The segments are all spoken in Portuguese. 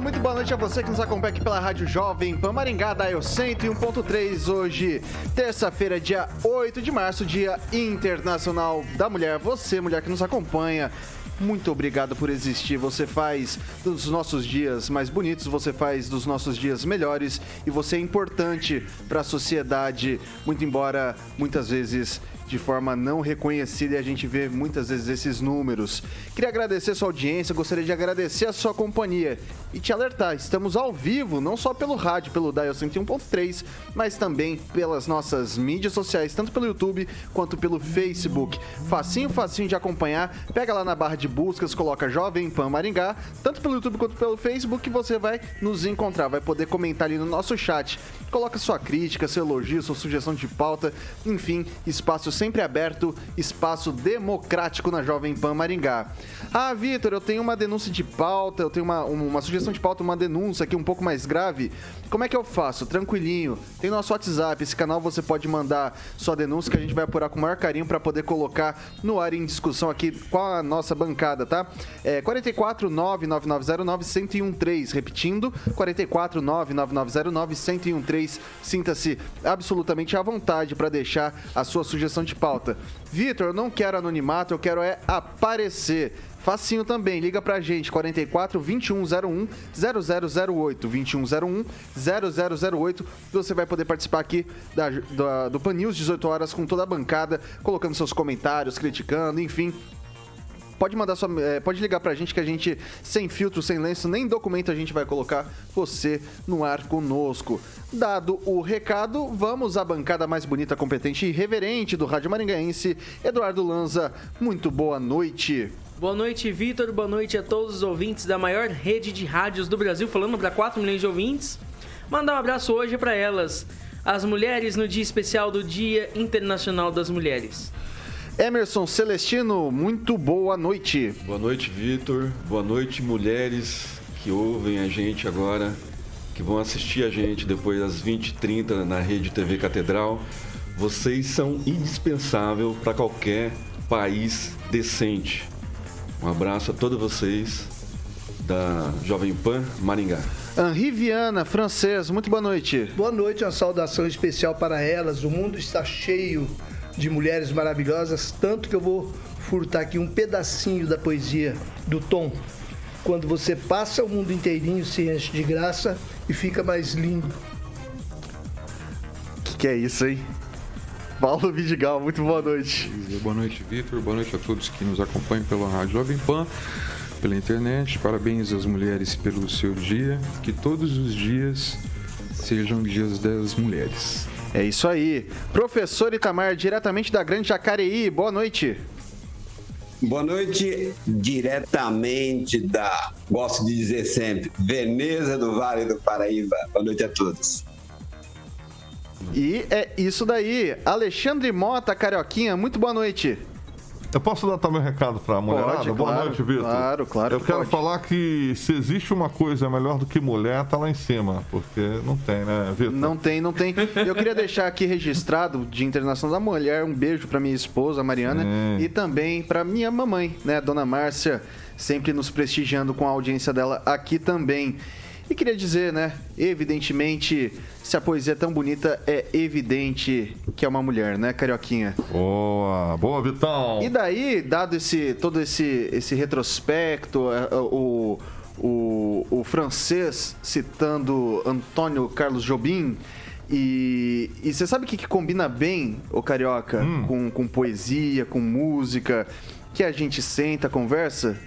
muito boa noite a você que nos acompanha aqui pela Rádio Jovem Pan Maringá, da Eu 101.3, hoje, terça-feira, dia 8 de março, dia internacional da mulher. Você, mulher que nos acompanha, muito obrigado por existir. Você faz dos nossos dias mais bonitos, você faz dos nossos dias melhores e você é importante para a sociedade, muito embora muitas vezes de forma não reconhecida e a gente vê muitas vezes esses números. Queria agradecer a sua audiência, gostaria de agradecer a sua companhia e te alertar, estamos ao vivo, não só pelo rádio, pelo Dial 101.3, mas também pelas nossas mídias sociais, tanto pelo YouTube quanto pelo Facebook. Facinho, facinho de acompanhar. Pega lá na barra de buscas, coloca Jovem Pan Maringá, tanto pelo YouTube quanto pelo Facebook, você vai nos encontrar, vai poder comentar ali no nosso chat. Coloca sua crítica, seu elogio, sua sugestão de pauta, enfim, espaço sempre aberto, espaço democrático na Jovem Pan Maringá. Ah, Vitor, eu tenho uma denúncia de pauta, eu tenho uma, uma sugestão de pauta, uma denúncia aqui um pouco mais grave. Como é que eu faço? Tranquilinho. Tem nosso WhatsApp, esse canal você pode mandar sua denúncia que a gente vai apurar com o maior carinho para poder colocar no ar em discussão aqui com a nossa bancada, tá? É 44 99909 1013, repetindo, 44 99909 1013. Sinta-se absolutamente à vontade para deixar a sua sugestão de pauta. Vitor, eu não quero anonimato, eu quero é aparecer. Facinho também, liga pra gente, 44 2101 0008, 2101 0008. Você vai poder participar aqui da, da, do Pan News 18 horas com toda a bancada, colocando seus comentários, criticando, enfim, pode mandar sua, é, pode ligar pra gente que a gente, sem filtro, sem lenço, nem documento a gente vai colocar você no ar conosco. Dado o recado, vamos à bancada mais bonita, competente e reverente do Rádio Maringaense, Eduardo Lanza. Muito boa noite. Boa noite, Vitor. Boa noite a todos os ouvintes da maior rede de rádios do Brasil, falando para 4 milhões de ouvintes. Mandar um abraço hoje para elas, as mulheres no dia especial do Dia Internacional das Mulheres. Emerson Celestino, muito boa noite. Boa noite, Vitor. Boa noite, mulheres que ouvem a gente agora, que vão assistir a gente depois das 20h30 na Rede TV Catedral. Vocês são indispensável para qualquer país decente. Um abraço a todos vocês da Jovem Pan Maringá. Henri Viana, francês, muito boa noite. Boa noite, uma saudação especial para elas. O mundo está cheio de mulheres maravilhosas, tanto que eu vou furtar aqui um pedacinho da poesia do Tom. Quando você passa, o mundo inteirinho se enche de graça e fica mais lindo. Que que é isso, hein? Paulo Vidigal, muito boa noite. Boa noite, Vitor. Boa noite a todos que nos acompanham pela Rádio Jovem Pan, pela internet. Parabéns às mulheres pelo seu dia. Que todos os dias sejam dias das mulheres. É isso aí. Professor Itamar, diretamente da Grande Jacareí, boa noite. Boa noite, diretamente da, gosto de dizer sempre, Veneza do Vale do Paraíba. Boa noite a todos. E é isso daí. Alexandre Mota, Carioquinha, muito boa noite. Eu posso dar também um recado para a mulherada? Pode, Boa claro, noite, Vitor. claro, claro Eu que quero pode. falar que se existe uma coisa melhor do que mulher, tá lá em cima. Porque não tem, né, Vitor? Não tem, não tem. Eu queria deixar aqui registrado de Internacional da Mulher um beijo para minha esposa, Mariana, Sim. e também para minha mamãe, né, Dona Márcia, sempre nos prestigiando com a audiência dela aqui também. E queria dizer, né, evidentemente, se a poesia é tão bonita, é evidente que é uma mulher, né, Carioquinha? Boa, boa, Vitão. E daí, dado esse todo esse, esse retrospecto, eh, o, o, o francês citando Antônio Carlos Jobim, e, e você sabe o que, que combina bem, o Carioca, com, com poesia, com música, que a gente senta, conversa?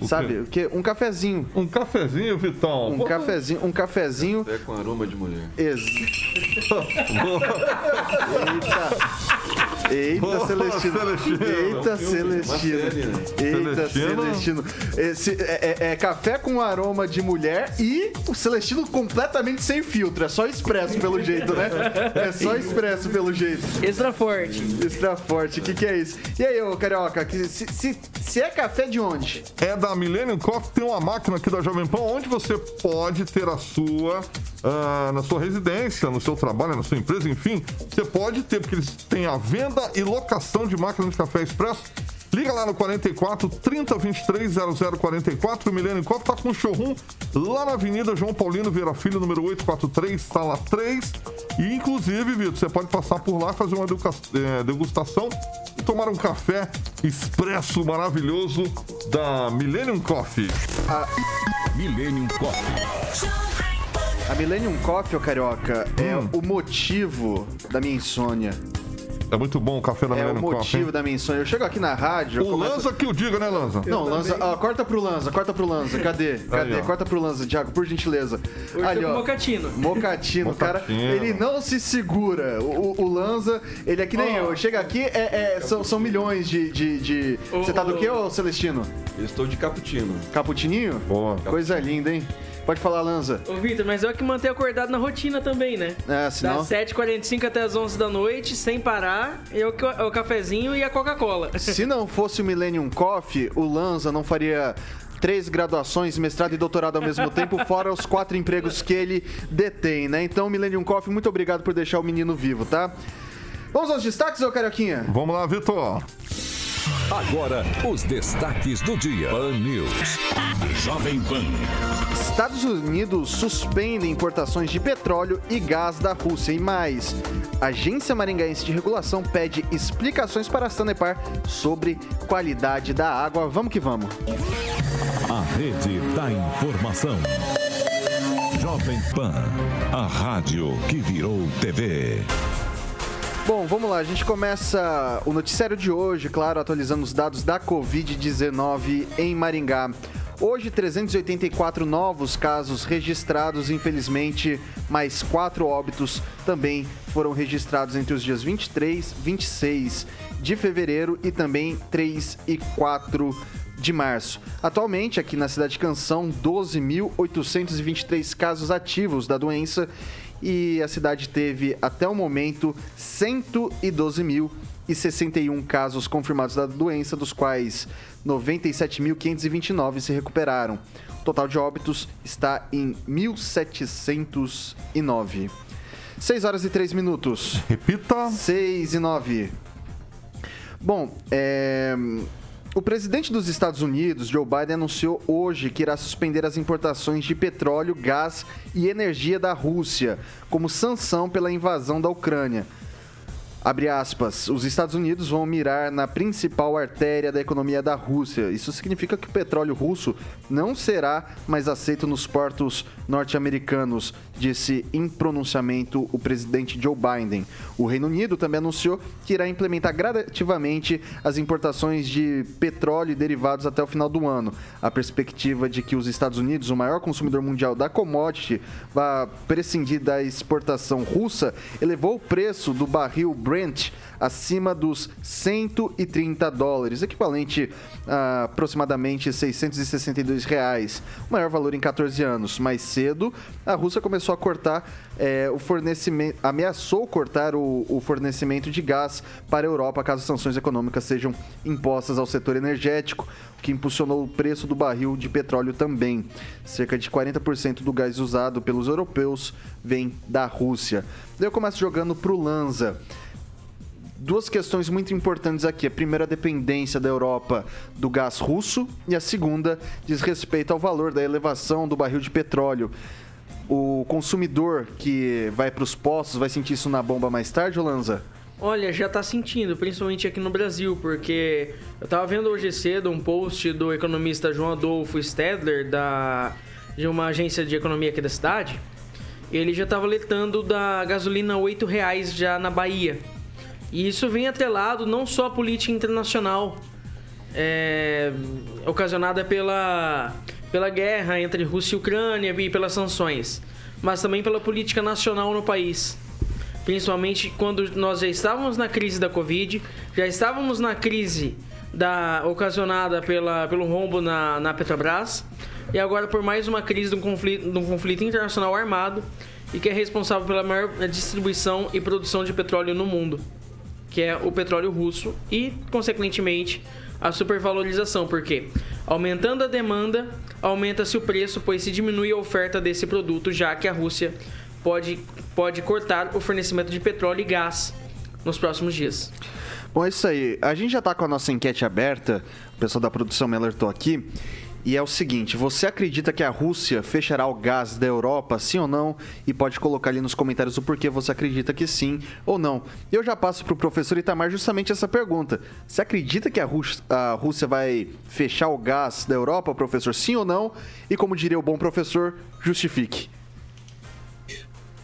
O sabe? quê? O quê? Um cafezinho. Um cafezinho, Vitão. Um Pô, cafezinho, um cafezinho. É com aroma de mulher. Ex... Eita. Eita, Ô, Celestino. Celestino. Eita, É um Celestino. né? Eita, Celestino. Celestino. Esse é, é- é café com aroma de mulher e o Celestino completamente sem filtro. É só expresso, pelo jeito, né? É só expresso, pelo jeito. Extra forte. Extra forte. O que, que é isso? E aí, ô Carioca, que- se, se, se é café de onde? É da Millennium Coffee, tem uma máquina aqui da Jovem Pan onde você pode ter a sua, ah, na sua residência, no seu trabalho, na sua empresa, enfim. Você pode ter, porque eles têm a venda e locação de máquinas de café expresso. Liga lá no 44 30 23 0044. O Millennium Coffee tá com um showroom lá na Avenida João Paulino Vieira Filho, número 843, sala 3. E inclusive, Vitor, você pode passar por lá, fazer uma eh, degustação e tomar um café expresso maravilhoso da Millennium Coffee. Millennium Coffee. A Millennium Coffee, ô Carioca, é Hum. o motivo da minha insônia. É muito bom o café da É o Millennium Coffee. motivo hein? da minha insônia. Eu chego aqui na rádio. eu O começo- Lanza que o diga, né, Lanza? Não, Lanza, ó, corta pro Lanza, corta pro Lanza. Cadê? Cadê? ó. corta pro Lanza, Thiago, por gentileza. Hoje tô com mocatino. Mocatino, cara. Ele não se segura. O, o- o Lanza, ele é que nem Ó. eu. Chega aqui, é, é- são, são milhões de. de, de- Ô, Você tá do quê, ô. ô Celestino? Eu estou de cappuccino. Caputininho? Boa. Coisa linda, hein? Pode falar, Lanza. Ô, Vitor, mas eu que manter acordado na rotina também, né? É, senão. Das 7h45 até as 11 da noite, sem parar, e o, ca- o cafezinho e a Coca-Cola. Se não fosse o Millennium Coffee, o Lanza não faria três graduações, mestrado e doutorado ao mesmo tempo, fora os quatro empregos que ele detém, né? Então, Millennium Coffee, muito obrigado por deixar o menino vivo, tá? Vamos aos destaques, ô Carioquinha? Vamos lá, Vitor. Agora, os destaques do dia. Pan News. Jovem Pan. Estados Unidos suspendem importações de petróleo e gás da Rússia e mais. Agência Maringaense de Regulação pede explicações para a Sanepar sobre qualidade da água. Vamos que vamos. A rede da informação. Jovem Pan. A rádio que virou TV. Bom, vamos lá. A gente começa o noticiário de hoje, claro, atualizando os dados da Covid-19 em Maringá. Hoje, 384 novos casos registrados, infelizmente, mais quatro óbitos também foram registrados entre os dias 23, 26 de fevereiro e também 3 e 4 de março. Atualmente, aqui na cidade de Canção, 12.823 casos ativos da doença e a cidade teve até o momento 112.061 casos confirmados da doença, dos quais 97.529 se recuperaram. O total de óbitos está em 1.709. 6 horas e 3 minutos. Repita. 6 e 9. Bom, é, o presidente dos Estados Unidos, Joe Biden, anunciou hoje que irá suspender as importações de petróleo, gás e energia da Rússia, como sanção pela invasão da Ucrânia. Abre aspas, os Estados Unidos vão mirar na principal artéria da economia da Rússia. Isso significa que o petróleo russo não será mais aceito nos portos norte-americanos, disse em pronunciamento o presidente Joe Biden. O Reino Unido também anunciou que irá implementar gradativamente as importações de petróleo e derivados até o final do ano. A perspectiva de que os Estados Unidos, o maior consumidor mundial da commodity, vá prescindir da exportação russa, elevou o preço do barril Brent acima dos 130 dólares, equivalente a aproximadamente 662 reais, o maior valor em 14 anos. Mais cedo, a Rússia começou a cortar é, o fornecimento, ameaçou cortar o, o fornecimento de gás para a Europa caso sanções econômicas sejam impostas ao setor energético, o que impulsionou o preço do barril de petróleo também. Cerca de 40% do gás usado pelos europeus vem da Rússia. Eu começo jogando pro Lanza duas questões muito importantes aqui. A primeira, a dependência da Europa do gás russo, e a segunda diz respeito ao valor da elevação do barril de petróleo. O consumidor que vai para os postos vai sentir isso na bomba mais tarde, Olanza? Olha, já tá sentindo, principalmente aqui no Brasil, porque eu tava vendo hoje cedo um post do economista João Adolfo Stedler, da, de uma agência de economia aqui da cidade. Ele já tava alertando da gasolina 8 reais já na Bahia. E isso vem atrelado não só à política internacional, é, ocasionada pela, pela guerra entre Rússia e Ucrânia e pelas sanções, mas também pela política nacional no país. principalmente quando nós já estávamos na crise da Covid, já estávamos na crise da, ocasionada pela, pelo rombo na, na Petrobras, e agora por mais uma crise de um, conflito, de um conflito internacional armado e que é responsável pela maior distribuição e produção de petróleo no mundo, que é o petróleo russo e, consequentemente, a supervalorização, porque aumentando a demanda, aumenta-se o preço, pois se diminui a oferta desse produto, já que a Rússia pode, pode cortar o fornecimento de petróleo e gás nos próximos dias. Bom, é isso aí. A gente já está com a nossa enquete aberta, o pessoal da produção me alertou aqui. E é o seguinte: você acredita que a Rússia fechará o gás da Europa, sim ou não? E pode colocar ali nos comentários o porquê você acredita que sim ou não. Eu já passo para o professor Itamar justamente essa pergunta. Você acredita que a Rússia, a Rússia vai fechar o gás da Europa, professor, sim ou não? E como diria o bom professor, justifique.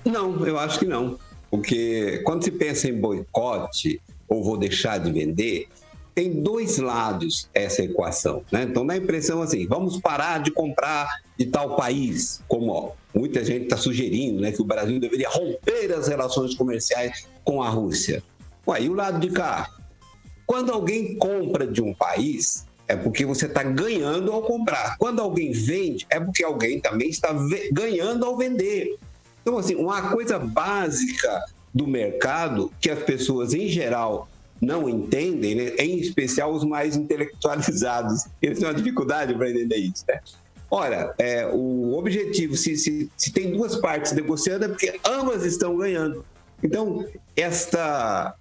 Não, eu acho que não. Porque quando se pensa em boicote ou vou deixar de vender, tem dois lados essa equação. Né? Então dá a impressão assim: vamos parar de comprar de tal país, como ó, muita gente está sugerindo né, que o Brasil deveria romper as relações comerciais com a Rússia. Ué, e o lado de cá? Quando alguém compra de um país, é porque você está ganhando ao comprar. Quando alguém vende, é porque alguém também está ganhando ao vender. Então, assim, uma coisa básica do mercado que as pessoas, em geral, não entendem, né? em especial os mais intelectualizados. Eles têm uma dificuldade para entender isso. Né? Ora, é, o objetivo, se, se, se tem duas partes negociando, é porque ambas estão ganhando. Então, esta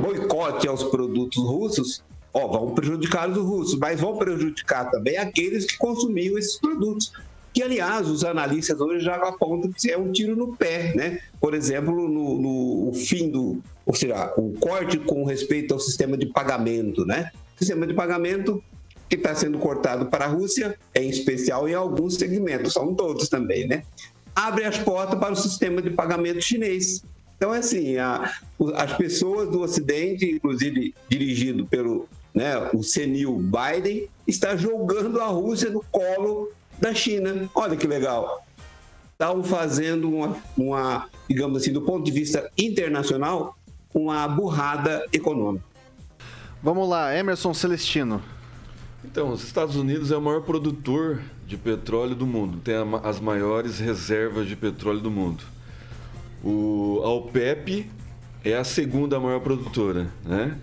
boicote aos produtos russos, ó, vão prejudicar os russos, mas vão prejudicar também aqueles que consumiam esses produtos que, aliás, os analistas hoje já apontam que é um tiro no pé, né? Por exemplo, no, no fim do, ou seja, o corte com respeito ao sistema de pagamento, né? Sistema de pagamento que está sendo cortado para a Rússia, em especial em alguns segmentos, são todos também, né? Abre as portas para o sistema de pagamento chinês. Então, é assim, a, as pessoas do Ocidente, inclusive dirigido pelo né, o senil Biden, está jogando a Rússia no colo da China. Olha que legal. Estavam fazendo uma, uma, digamos assim, do ponto de vista internacional, uma burrada econômica. Vamos lá, Emerson Celestino. Então, os Estados Unidos é o maior produtor de petróleo do mundo, tem as maiores reservas de petróleo do mundo. O, a OPEP é a segunda maior produtora, né?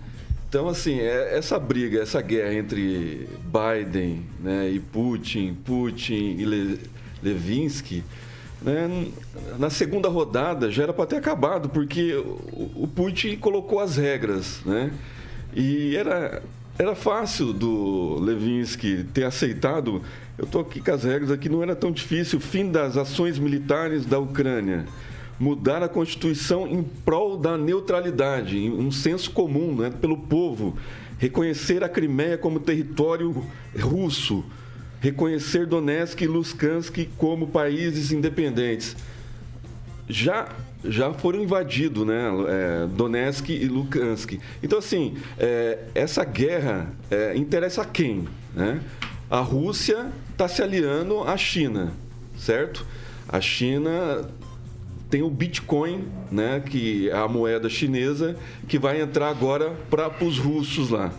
Então, assim, é, essa briga, essa guerra entre Biden né, e Putin, Putin e Le, Levinsky, né, na segunda rodada já era para ter acabado, porque o, o, Putin colocou as regras, né? E era, era fácil do Levinsky ter aceitado. Eu estou aqui com as regras aqui, não era tão difícil. Fim das ações militares da Ucrânia mudar a Constituição em prol da neutralidade, um senso comum né, pelo povo, reconhecer a Crimeia como território russo, reconhecer Donetsk e Lugansk como países independentes. Já já foram invadidos, né? É, Donetsk e Lugansk. Então, assim, é, essa guerra é, interessa a quem? Né? A Rússia está se aliando à China, certo? A China tem o Bitcoin, né, que é a moeda chinesa, que vai entrar agora para os russos lá.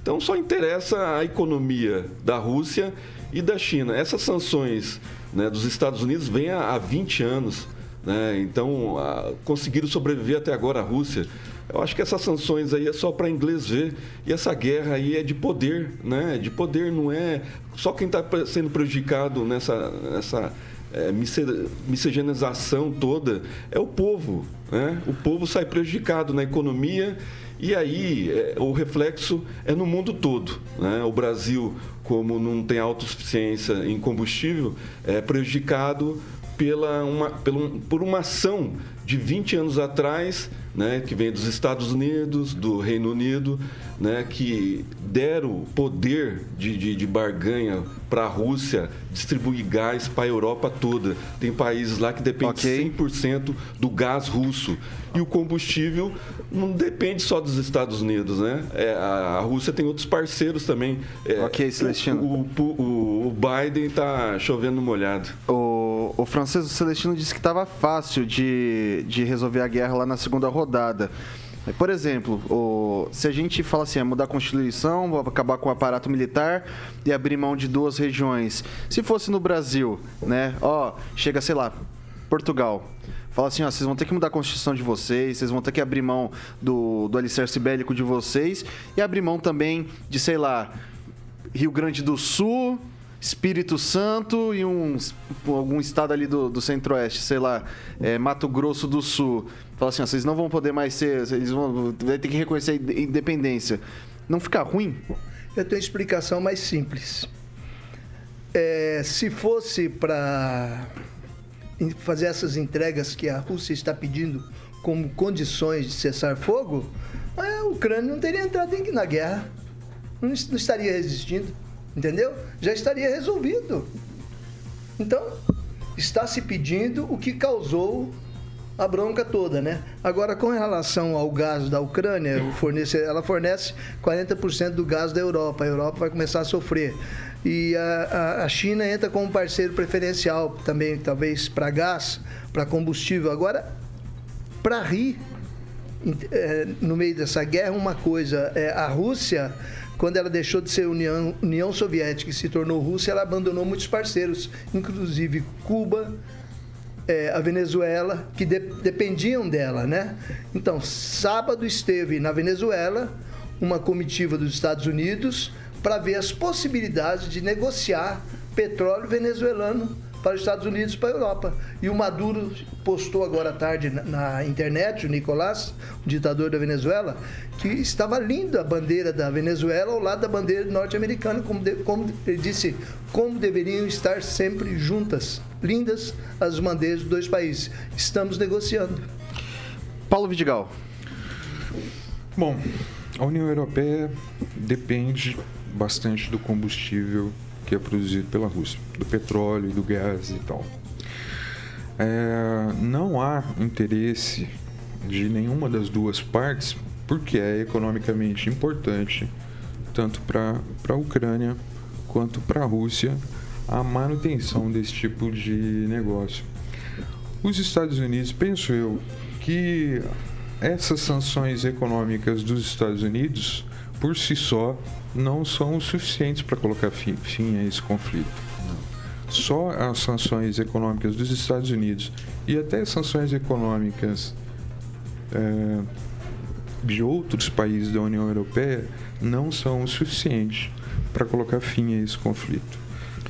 Então só interessa a economia da Rússia e da China. Essas sanções né, dos Estados Unidos vêm há, há 20 anos. Né, então a, conseguiram sobreviver até agora a Rússia. Eu acho que essas sanções aí é só para inglês ver. E essa guerra aí é de poder, né? De poder, não é só quem está sendo prejudicado nessa, nessa é, miscigenação toda é o povo. Né? O povo sai prejudicado na economia e aí é, o reflexo é no mundo todo. Né? O Brasil, como não tem autossuficiência em combustível, é prejudicado pela uma, pela, por uma ação de 20 anos atrás, né, que vem dos Estados Unidos, do Reino Unido, né, que deram poder de, de, de barganha para a Rússia distribuir gás para a Europa toda. Tem países lá que dependem okay. 100% do gás russo. E o combustível não depende só dos Estados Unidos, né? É, a, a, Rússia tem outros parceiros também. É, ok, Celestino. O, o, o Biden está chovendo molhado. O o Francisco Celestino disse que estava fácil de, de resolver a guerra lá na segunda rodada. Por exemplo, o, se a gente fala assim, é mudar a Constituição, vou acabar com o aparato militar e abrir mão de duas regiões. Se fosse no Brasil, né? Ó, chega, sei lá, Portugal. Fala assim, ó, vocês vão ter que mudar a Constituição de vocês, vocês vão ter que abrir mão do, do alicerce bélico de vocês e abrir mão também de, sei lá, Rio Grande do Sul, Espírito Santo e um, algum estado ali do, do centro-oeste, sei lá, é, Mato Grosso do Sul. Fala assim, ó, vocês não vão poder mais ser, eles vão ter que reconhecer a independência. Não fica ruim? Eu tenho explicação mais simples. É, se fosse para fazer essas entregas que a Rússia está pedindo como condições de cessar fogo, a Ucrânia não teria entrado na guerra, não estaria resistindo entendeu? Já estaria resolvido. Então, está se pedindo o que causou a bronca toda, né? Agora, com relação ao gás da Ucrânia, ela fornece 40% do gás da Europa. A Europa vai começar a sofrer. E a, a China entra como parceiro preferencial também, talvez, para gás, para combustível. Agora, para rir, é, no meio dessa guerra, uma coisa, é, a Rússia quando ela deixou de ser União, União Soviética e se tornou Rússia, ela abandonou muitos parceiros, inclusive Cuba, é, a Venezuela, que de, dependiam dela, né? Então, sábado esteve na Venezuela uma comitiva dos Estados Unidos para ver as possibilidades de negociar petróleo venezuelano para os Estados Unidos e para a Europa. E o Maduro postou agora à tarde na, na, internet, o Nicolás, o ditador da Venezuela, que estava linda a bandeira da Venezuela ao lado da bandeira norte-americana, como, de, como ele disse, como deveriam estar sempre juntas, lindas as bandeiras dos dois países. Estamos negociando. Paulo Vidigal. Bom, a União Europeia depende bastante do combustível que é produzido pela Rússia, do petróleo, do gás e tal. É, não há interesse de nenhuma das duas partes, porque é economicamente importante, tanto para a Ucrânia quanto para a Rússia, a manutenção desse tipo de negócio. Os Estados Unidos, penso eu, que essas sanções econômicas dos Estados Unidos, por si só, não são suficientes para colocar fim, fim a esse conflito. Só as sanções econômicas dos Estados Unidos e até sanções econômicas é, de outros países da União Europeia não são o suficiente para colocar fim a esse conflito.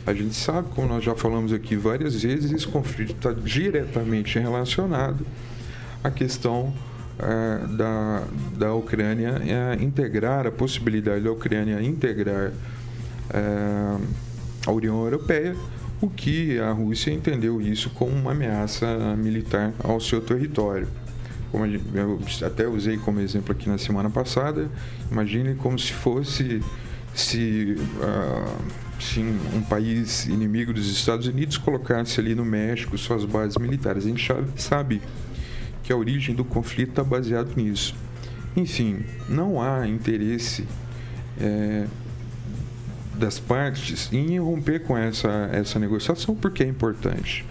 A gente sabe, como nós já falamos aqui várias vezes, esse conflito está diretamente relacionado à questão da, da Ucrânia é, integrar, a possibilidade da Ucrânia integrar é, a União Europeia, o que a Rússia entendeu isso como uma ameaça militar ao seu território. Como eu até usei como exemplo aqui na semana passada, imagine como se fosse se, uh, se um país inimigo dos Estados Unidos colocasse ali no México suas bases militares. A gente sabe que a origem do conflito está baseado nisso. Enfim, não há interesse é, das partes em romper com essa, essa negociação porque é importante.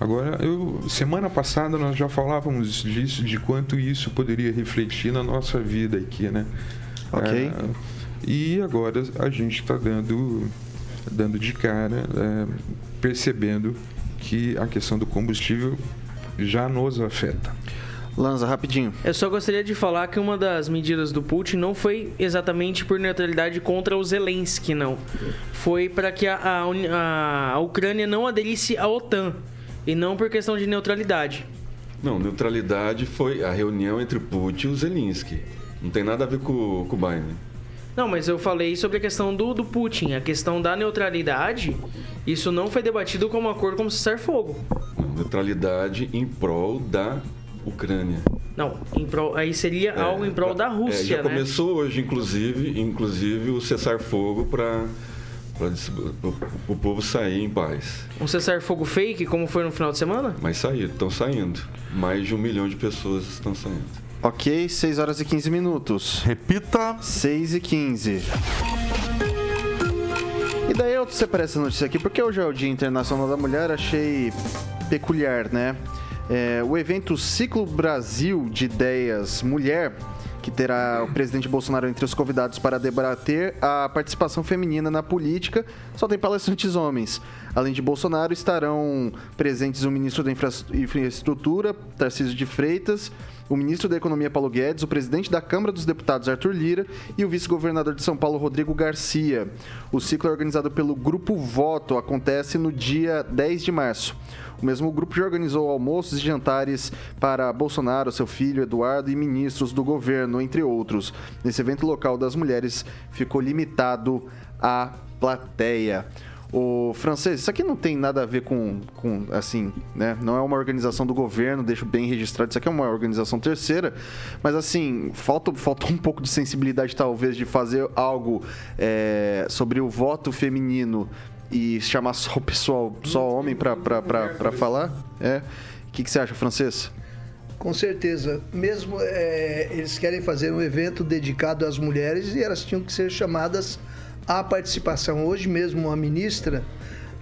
Agora, eu, semana passada nós já falávamos disso, de quanto isso poderia refletir na nossa vida aqui, né? Ok. É, e agora a gente está dando, dando de cara, é, percebendo que a questão do combustível já nos afeta. Lanza, rapidinho. Eu só gostaria de falar que uma das medidas do Putin não foi exatamente por neutralidade contra o Zelensky, não. Foi para que a, a, a Ucrânia não aderisse à OTAN e não por questão de neutralidade. Não, neutralidade foi a reunião entre Putin e o Zelensky. Não tem nada a ver com, com o Biden. Não, mas eu falei sobre a questão do, do Putin. A questão da neutralidade, isso não foi debatido como acordo como cessar-fogo. Neutralidade em prol da Ucrânia. Não, prol, aí seria é, algo em prol da Rússia, é, já né? começou hoje, inclusive, inclusive o cessar-fogo para o povo sair em paz. Um cessar-fogo fake, como foi no final de semana? Mas saíram, estão saindo. Mais de um milhão de pessoas estão saindo. Ok, 6 horas e 15 minutos. Repita. 6 e 15. E daí eu separei essa notícia aqui porque hoje é o Dia Internacional da Mulher, achei peculiar, né? É, o evento Ciclo Brasil de Ideias Mulher que terá o presidente Bolsonaro entre os convidados para debater a participação feminina na política, só tem palestrantes homens. Além de Bolsonaro, estarão presentes o ministro da Infraestrutura, Tarcísio de Freitas, o ministro da Economia, Paulo Guedes, o presidente da Câmara dos Deputados, Arthur Lira, e o vice-governador de São Paulo, Rodrigo Garcia. O ciclo é organizado pelo Grupo Voto, acontece no dia 10 de março. O mesmo grupo já organizou almoços e jantares para Bolsonaro, seu filho Eduardo e ministros do governo, entre outros. Nesse evento local das mulheres ficou limitado à plateia. O francês, isso aqui não tem nada a ver com, com, assim, né? Não é uma organização do governo, deixo bem registrado. Isso aqui é uma organização terceira, mas assim, falta, falta um pouco de sensibilidade, talvez, de fazer algo é, sobre o voto feminino e chamar só o pessoal, só homem para falar? É. O que, que você acha, francês? Com certeza. Mesmo é, eles querem fazer um evento dedicado às mulheres e elas tinham que ser chamadas à participação. Hoje mesmo a ministra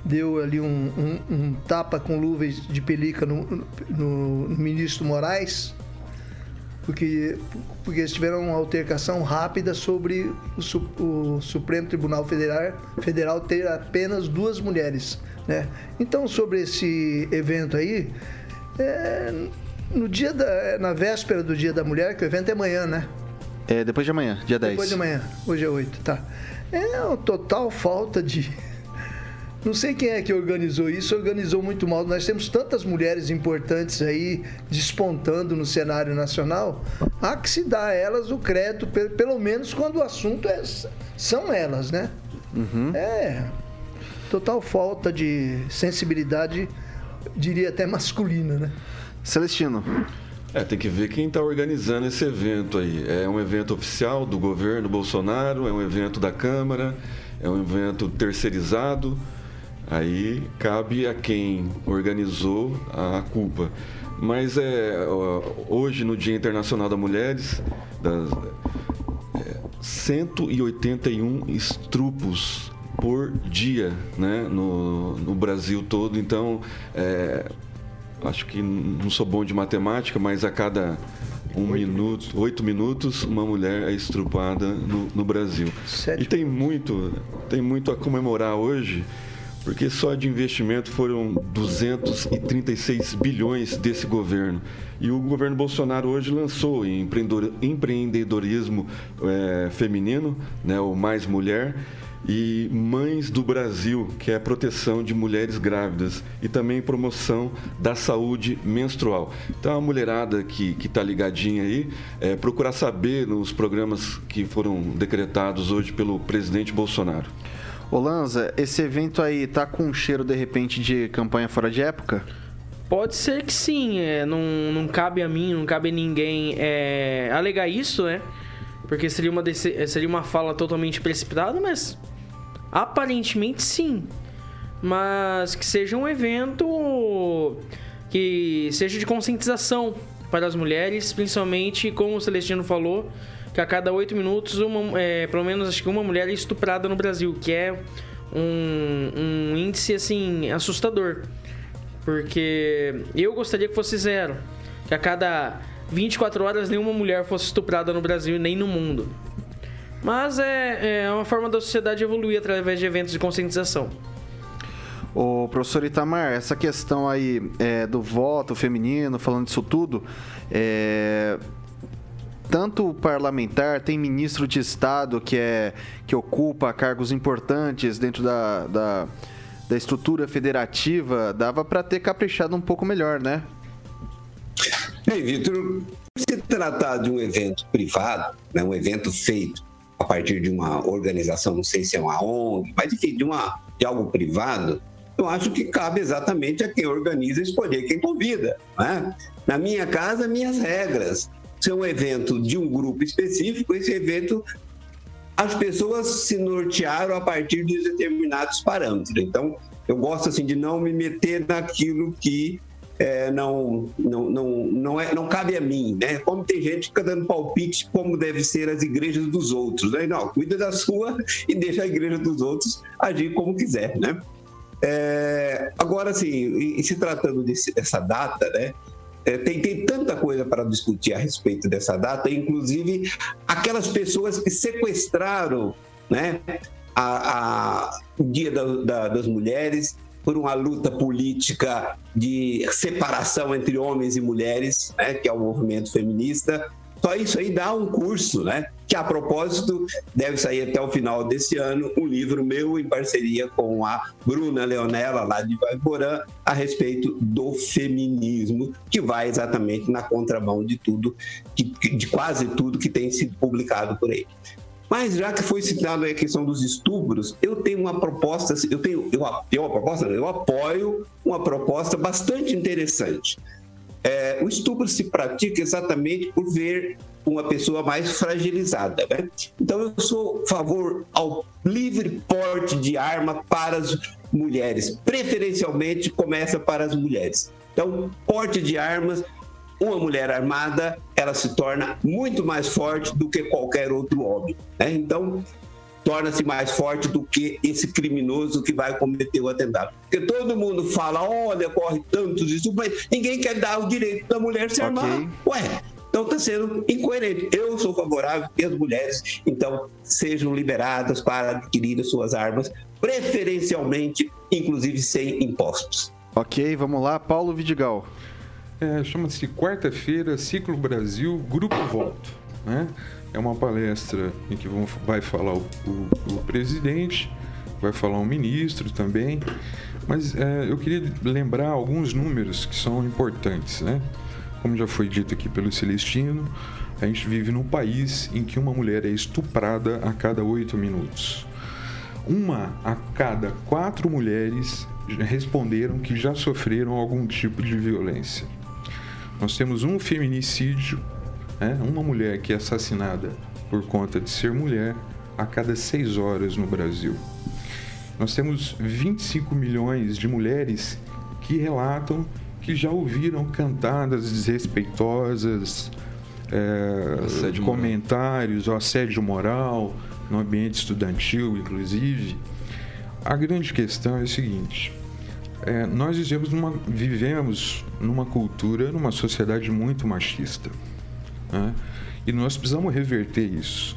deu ali um, um, um tapa com luvas de pelica no, no, no ministro Moraes porque, porque eles tiveram uma altercação rápida sobre o, o Supremo Tribunal Federal, Federal ter apenas duas mulheres. Né? Então, sobre esse evento aí, é, no dia da, na véspera do Dia da Mulher, que o evento é amanhã, né? É depois de amanhã, dia 10. Depois de amanhã, hoje é 8, tá. É uma total falta de, não sei quem é que organizou isso, organizou muito mal. Nós temos tantas mulheres importantes aí despontando no cenário nacional. Há que se dar a elas o crédito, pelo menos quando o assunto é, são elas, né? Uhum. É total falta de sensibilidade, diria até masculina, né? Celestino. É, tem que ver quem está organizando esse evento aí. É um evento oficial do governo Bolsonaro, é um evento da Câmara, é um evento terceirizado. Aí cabe a quem organizou a culpa. Mas é, hoje, no Dia Internacional das Mulheres, das, é, 181 estrupos por dia né, no, no Brasil todo. Então, é, acho que não sou bom de matemática, mas a cada um oito minuto, minutos. oito minutos, uma mulher é estrupada no, no Brasil. E tem muito, tem muito a comemorar hoje porque só de investimento foram 236 bilhões desse governo. E o governo Bolsonaro hoje lançou empreendedorismo é, feminino, né, o Mais Mulher, e Mães do Brasil, que é a proteção de mulheres grávidas e também promoção da saúde menstrual. Então, a mulherada que está ligadinha aí, é, procurar saber nos programas que foram decretados hoje pelo presidente Bolsonaro. Ô Lanza, esse evento aí tá com cheiro de repente de campanha fora de época? Pode ser que sim, é, não, não cabe a mim, não cabe a ninguém é, alegar isso, né? Porque seria uma, seria uma fala totalmente precipitada, mas aparentemente sim. Mas que seja um evento que seja de conscientização para as mulheres, principalmente, como o Celestino falou, que a cada oito minutos, uma, é, pelo menos acho que uma mulher é estuprada no Brasil, que é um, um índice assim assustador. Porque eu gostaria que fosse zero. Que a cada 24 horas nenhuma mulher fosse estuprada no Brasil nem no mundo. Mas é, é uma forma da sociedade evoluir através de eventos de conscientização. O professor Itamar, essa questão aí é, do voto feminino, falando disso tudo, é, tanto parlamentar, tem ministro de Estado que, é, que ocupa cargos importantes dentro da, da, da estrutura federativa, dava para ter caprichado um pouco melhor, né? Ei, Vitor, se tratar de um evento privado, né, um evento feito a partir de uma organização, não sei se é uma ONG, mas enfim, de, uma, de algo privado, eu acho que cabe exatamente a quem organiza escolher quem convida. Né? Na minha casa, minhas regras se é um evento de um grupo específico, esse evento as pessoas se nortearam a partir de determinados parâmetros. Então, eu gosto assim de não me meter naquilo que é, não, não, não, não, é, não cabe a mim, né? Como tem gente que fica dando palpite como deve ser as igrejas dos outros, né? Não, cuida da sua e deixa a igreja dos outros agir como quiser, né? É, agora, assim, e, se tratando desse, dessa data, né? É, tem, tem tanta coisa para discutir a respeito dessa data, inclusive aquelas pessoas que sequestraram né, a, o Dia da, da, das Mulheres por uma luta política de separação entre homens e mulheres, né, que é o movimento feminista. Só isso aí dá um curso, né? Que a propósito deve sair até o final desse ano um livro meu em parceria com a Bruna Leonela, lá de Vaiporã, a respeito do feminismo, que vai exatamente na contramão de tudo, de, quase tudo que tem sido publicado por aí. Mas já que foi citado a questão dos estupros, eu tenho uma proposta, eu tenho, eu, eu, uma proposta, eu apoio uma proposta bastante interessante. É, o estupro se pratica exatamente por ver uma pessoa mais fragilizada. Né? Então, eu sou a favor ao livre porte de arma para as mulheres. Preferencialmente, começa para as mulheres. Então, porte de armas uma mulher armada ela se torna muito mais forte do que qualquer outro homem. Né? Então, torna-se mais forte do que esse criminoso que vai cometer o atentado. Porque todo mundo fala, olha, corre tantos isso, mas ninguém quer dar o direito da mulher se armar. Okay. Ué, então está sendo incoerente. Eu sou favorável que as mulheres, então, sejam liberadas para adquirir as suas armas, preferencialmente, inclusive sem impostos. Ok, vamos lá, Paulo Vidigal. É, Chama-se Quarta-feira, Ciclo Brasil, Grupo Volto. Né? É uma palestra em que vão, vai falar o, o, o presidente, vai falar o ministro também, mas é, eu queria lembrar alguns números que são importantes. Né? Como já foi dito aqui pelo Celestino, a gente vive num país em que uma mulher é estuprada a cada oito minutos. Uma a cada quatro mulheres responderam que já sofreram algum tipo de violência. Nós temos um feminicídio, né? uma mulher que é assassinada por conta de ser mulher a cada seis horas no Brasil. Nós temos 25 milhões de mulheres que relatam que já ouviram cantadas desrespeitosas, é, comentários, moral. assédio moral, no ambiente estudantil, inclusive. A grande questão é a seguinte: é, nós vivemos numa, vivemos numa cultura, numa sociedade muito machista. Né? E nós precisamos reverter isso.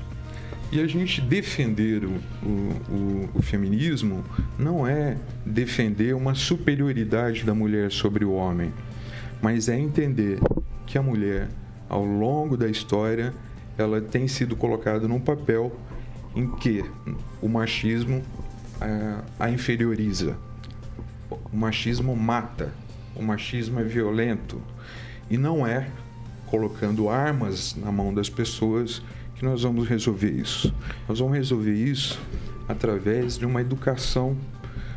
E a gente defender o, o, o, feminismo não é defender uma superioridade da mulher sobre o homem, mas é entender que a mulher, ao longo da história, ela tem sido colocada num papel em que o machismo a, é, a inferioriza. O machismo mata, o machismo é violento e não é colocando armas na mão das pessoas que nós vamos resolver isso. Nós vamos resolver isso através de uma educação,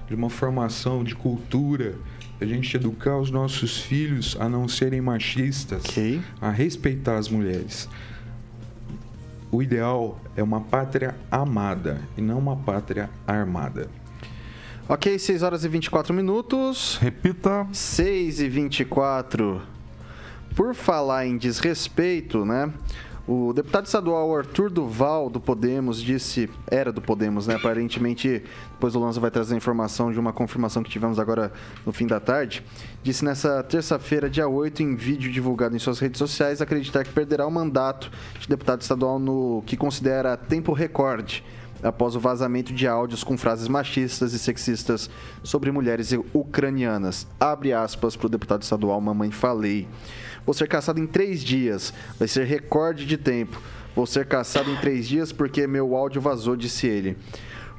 de uma formação de cultura, a gente educar os nossos filhos a não serem machistas, okay. a respeitar as mulheres. O ideal é uma pátria amada e não uma pátria armada. Ok, 6 horas e 24 minutos. Repita. 6 e 24. Por falar em desrespeito, né? O deputado estadual Arthur Duval, do Podemos, disse. Era do Podemos, né? Aparentemente, depois o Lanza vai trazer a informação de uma confirmação que tivemos agora no fim da tarde. Disse nessa terça-feira, dia 8, em vídeo divulgado em suas redes sociais, acreditar que perderá o mandato de deputado estadual no que considera tempo recorde após o vazamento de áudios com frases machistas e sexistas sobre mulheres ucranianas. Abre aspas para o deputado estadual Mamãe Falei. Vou ser caçado em três dias. Vai ser recorde de tempo. Vou ser caçado em três dias porque meu áudio vazou, disse ele.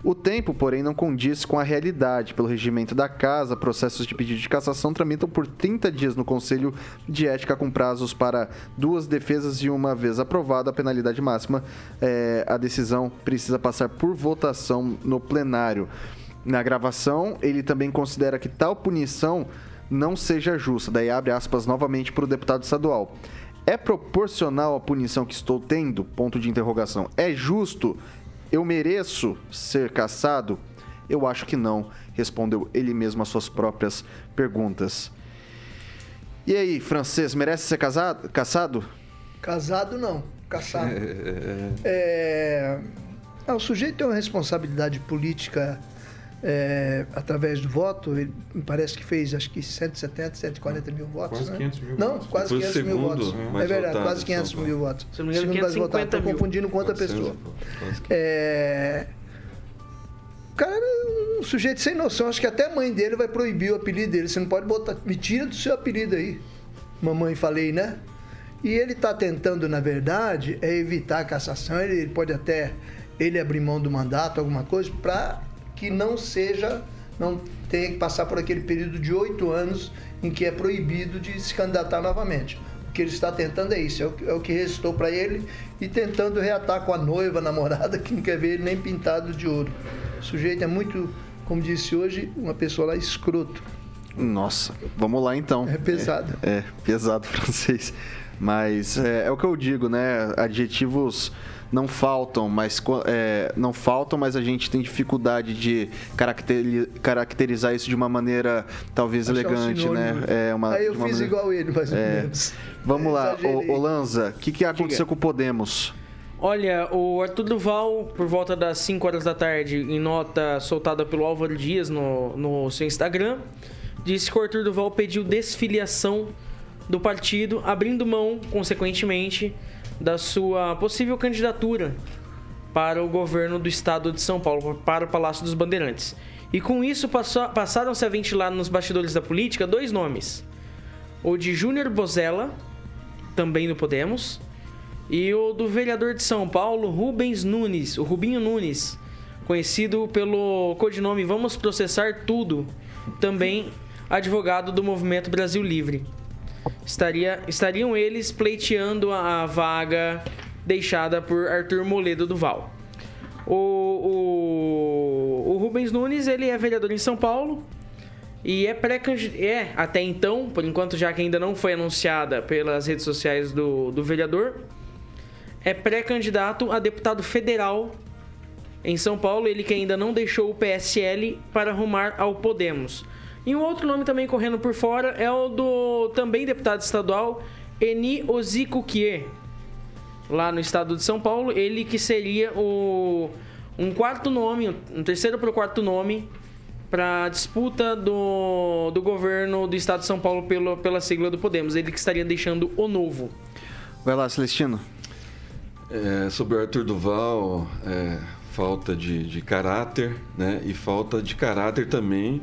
O tempo, porém, não condiz com a realidade. Pelo regimento da casa, processos de pedido de cassação tramitam por 30 dias no Conselho de Ética, com prazos para duas defesas e uma vez aprovada a penalidade máxima, é, a decisão precisa passar por votação no plenário. Na gravação, ele também considera que tal punição não seja justa. Daí abre aspas novamente para o deputado estadual. É proporcional à punição que estou tendo? Ponto de interrogação. É justo? Eu mereço ser caçado? Eu acho que não, respondeu ele mesmo às suas próprias perguntas. E aí, francês, merece ser casado, caçado? Casado não, caçado. é... é... O sujeito tem uma responsabilidade política é, através do voto, ele me parece que fez acho que 170, 140 mil votos. Quase né? 500 mil Não, votos. quase Foi o 500 mil segundo votos. mais É verdade, votado quase de 500 São mil votos. Se não me engano, Segundo mais 550 votado, estou mil. confundindo com outra 400, pessoa. É... O cara era um sujeito sem noção. Acho que até a mãe dele vai proibir o apelido dele. Você não pode botar. Me tira do seu apelido aí. Mamãe falei, né? E ele está tentando, na verdade, é evitar a cassação. Ele, ele pode até ele abrir mão do mandato, alguma coisa, para que não seja, não tenha que passar por aquele período de oito anos em que é proibido de se candidatar novamente. O que ele está tentando é isso, é o que, é restou para ele e tentando reatar com a noiva, a namorada, que não quer ver ele nem pintado de ouro. O sujeito é muito, como disse hoje, uma pessoa lá escroto. Nossa, vamos lá então. É pesado. É, é, pesado francês. Mas é, é o que eu digo, né? Adjetivos não faltam, mas é, não faltam, mas a gente tem dificuldade de caracteri- caracterizar isso de uma maneira talvez Achar elegante, né? É uma, Aí eu fiz maneira- igual ele, mais ou É. menos. Vamos lá, Exagerei. ô, ô Lanza, o que, que aconteceu Diga. com o Podemos? Olha, o Arthur Duval, por volta das 5 horas da tarde, em nota soltada pelo Álvaro Dias no, no seu Instagram, disse que o Arthur Duval pediu desfiliação do partido, abrindo mão, consequentemente, da sua possível candidatura para o governo do estado de São Paulo, para o Palácio dos Bandeirantes. E com isso passaram-se a ventilar nos bastidores da política dois nomes: o de Júnior Bozella, também do Podemos, e o do vereador de São Paulo, Rubens Nunes, o Rubinho Nunes, conhecido pelo codinome Vamos Processar Tudo, também advogado do Movimento Brasil Livre. Estaria, estariam eles pleiteando a, vaga deixada por Arthur Moledo Duval. O, o, o Rubens Nunes, ele é vereador em São Paulo, e é pré é, até então, por enquanto, já que ainda não foi anunciada pelas redes sociais do, do vereador, é pré-candidato a deputado federal em São Paulo, ele que ainda não deixou o PSL para arrumar ao Podemos. E um outro nome também correndo por fora é o do também deputado estadual Eni Ozikukie, lá no estado de São Paulo, ele que seria o um quarto nome, um terceiro para o quarto nome para disputa do, do governo do estado de São Paulo pelo, pela sigla do Podemos, ele que estaria deixando o novo. Vai lá, Celestino. É, sobre o Arthur Duval, é, falta de, de caráter, né? E falta de caráter também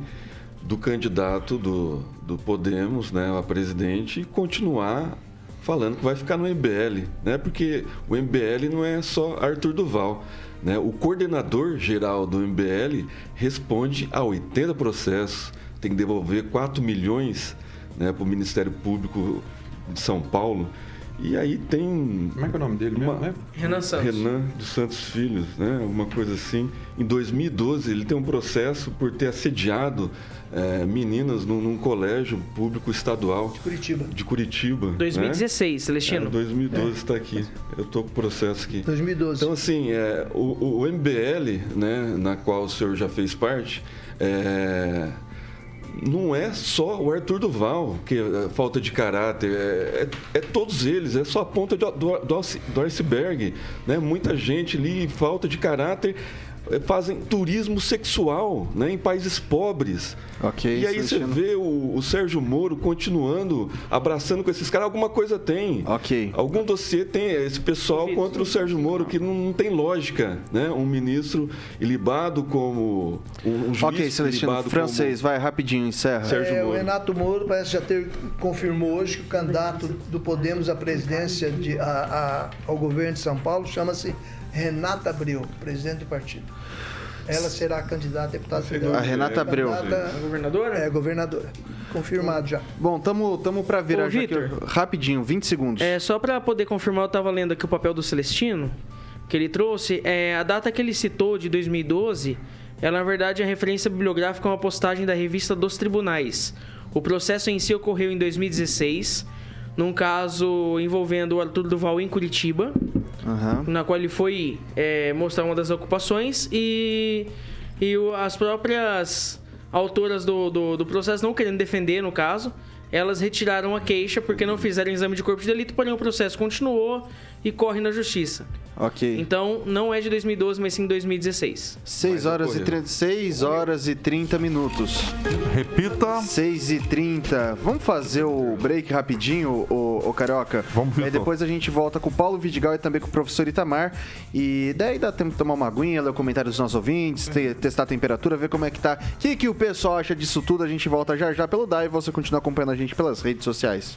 do candidato do, do Podemos, né, a presidente, e continuar falando que vai ficar no MBL, né? Porque o MBL não é só Arthur Duval, né? O coordenador geral do MBL responde a 80 processos, tem que devolver 4 milhões, né, para o Ministério Público de São Paulo. E aí tem Como é que é o nome dele mesmo, Uma- né? Renan Santos. Renan dos Santos Filhos, né? Uma coisa assim. Em 2012, ele tem um processo por ter assediado eh, meninas num, num colégio público estadual Curitiba. de Curitiba. né? 2016, É, Celestino. 2012 está aqui. Eu tô com o processo aqui. 2012. Então, assim, é, o, o MBL, né, na qual o senhor já fez parte, é, não é só o Arthur Duval, que é falta de caráter, é, é- é todos eles, é só a ponta do, do, do ice- do iceberg. Né? Muita gente ali, falta de caráter, fazem turismo sexual né, em países pobres. Ok, E aí você vê o, o Sérgio Moro continuando, abraçando com esses caras, alguma coisa tem. Ok. Algum dossiê tem esse pessoal contra o Sérgio Moro, que não, não tem lógica, né? Um ministro ilibado como um, um juiz Ok, Celestino, ilibado francês, vai rapidinho, encerra. Sérgio É, o Moro. Renato Moro parece já ter confirmou hoje que o candidato do Podemos à presidência de, a- a- ao governo de São Paulo chama-se Renata Abreu, presidente do partido. Ela será a candidata a deputada federal. A Renata Abreu. Candidata- Governadora? É, governadora. Confirmado já. Bom, tamo, tamo pra virar Ô, já aqui, Vitor. rapidinho, 20 segundos. É, só pra poder confirmar, eu tava lendo aqui o papel do Celestino, que ele trouxe. É, a data que ele citou, de 2012, ela na verdade é referência bibliográfica a uma postagem da revista dos Tribunais. O processo em si ocorreu em 2016, num caso envolvendo o Arthur Duval em Curitiba, Aham. na qual ele foi é, mostrar uma das ocupações e, e as próprias autoras do, do, do processo, não querendo defender no caso, elas retiraram a queixa porque não fizeram exame de corpo de delito, porém o processo continuou e corre na justiça. Ok. Então, não é de 2012, mas sim 2016. 6 horas e ocorreu. 30, 6 horas e 30 minutos. Repita. 6 e 30. Vamos fazer o break rapidinho, o, o Carioca? Vamos, Aí depois a gente volta com o Paulo Vidigal e também com o professor Itamar. E daí dá tempo de tomar uma aguinha, ler o comentário dos nossos ouvintes, te- testar a temperatura, ver como é que tá. O que, que o pessoal acha disso tudo? A gente volta já já pelo DAI e você continua acompanhando a gente pelas redes sociais.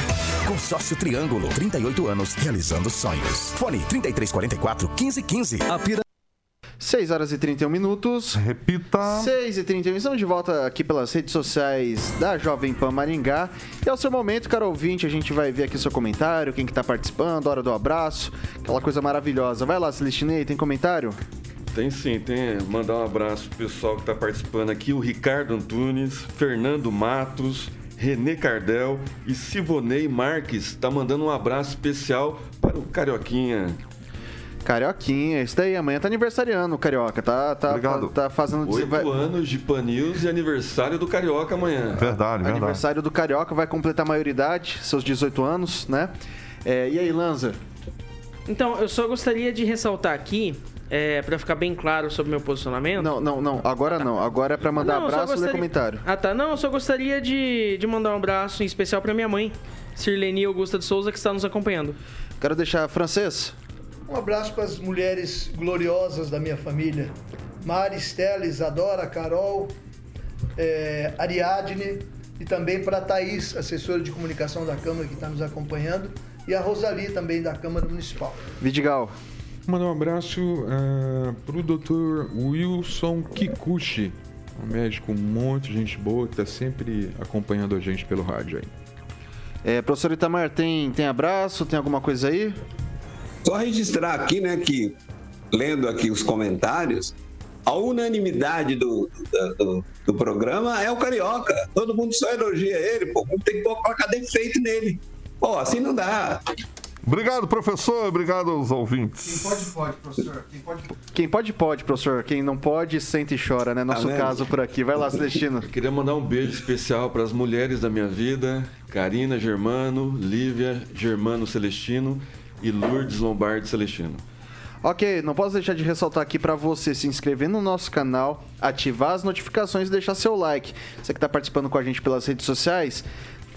Consórcio Triângulo, 38 anos, realizando sonhos. Fone 3344 1515. A Pira... 6 horas e 31 minutos. Repita. 6 e 31 estamos de volta aqui pelas redes sociais da Jovem Pan Maringá. E é o seu momento, cara ouvinte, a gente vai ver aqui seu comentário, quem que tá participando, hora do abraço, aquela coisa maravilhosa. Vai lá, Celestinei, tem comentário? Tem sim, tem. Mandar um abraço pro pessoal que tá participando aqui: o Ricardo Antunes, Fernando Matos, Renê Cardel e Sivonei Marques. Tá mandando um abraço especial para o Carioquinha. Carioquinha, isso daí, amanhã tá aniversariando o Carioca, tá, tá, Obrigado. tá fazendo... Oito vai- anos de Pan News e aniversário do Carioca amanhã. Verdade, verdade. Aniversário do Carioca, vai completar a maioridade, seus 18 anos, né? É, e aí, Lanza? Então, eu só gostaria de ressaltar aqui, é, para ficar bem claro sobre o meu posicionamento. Não, não, não, agora não, agora é pra mandar Não, abraço e gostaria- comentário. Ah, tá. Não, eu só gostaria de, de mandar um abraço em especial pra minha mãe, Sirleni Augusta de Souza, que está nos acompanhando. Quero deixar francês. Um abraço para as mulheres gloriosas da minha família. Mari, Stella, Isadora, Carol, eh, Ariadne e também para a Thaís, assessora de comunicação da Câmara que está nos acompanhando, e a Rosali também da Câmara Municipal. Vidigal. Mandar um abraço para o Dr. Wilson Kikuchi, um médico muito gente boa que está sempre acompanhando a gente pelo rádio aí. É, professor Itamar, tem, tem abraço? Tem alguma coisa aí? Só registrar aqui, né, que lendo aqui os comentários, a unanimidade do, do, do- do programa é o Carioca. Todo mundo só elogia ele, pô. Tem que colocar defeito nele. Pô, assim não dá. Obrigado, professor. Obrigado aos ouvintes. pode, pode, professor. Quem pode, Quem pode, pode, professor. Quem não pode, senta e chora, né? Nosso vendo? caso por aqui. Vai lá, Celestino. Queria mandar um beijo especial para as mulheres da minha vida: Karina Germano, Lívia Germano Celestino e Lourdes Lombardi Celestino. Ok, não posso deixar de ressaltar aqui pra você se inscrever no nosso canal, ativar as notificações e deixar seu like. Você que tá participando com a gente pelas redes sociais,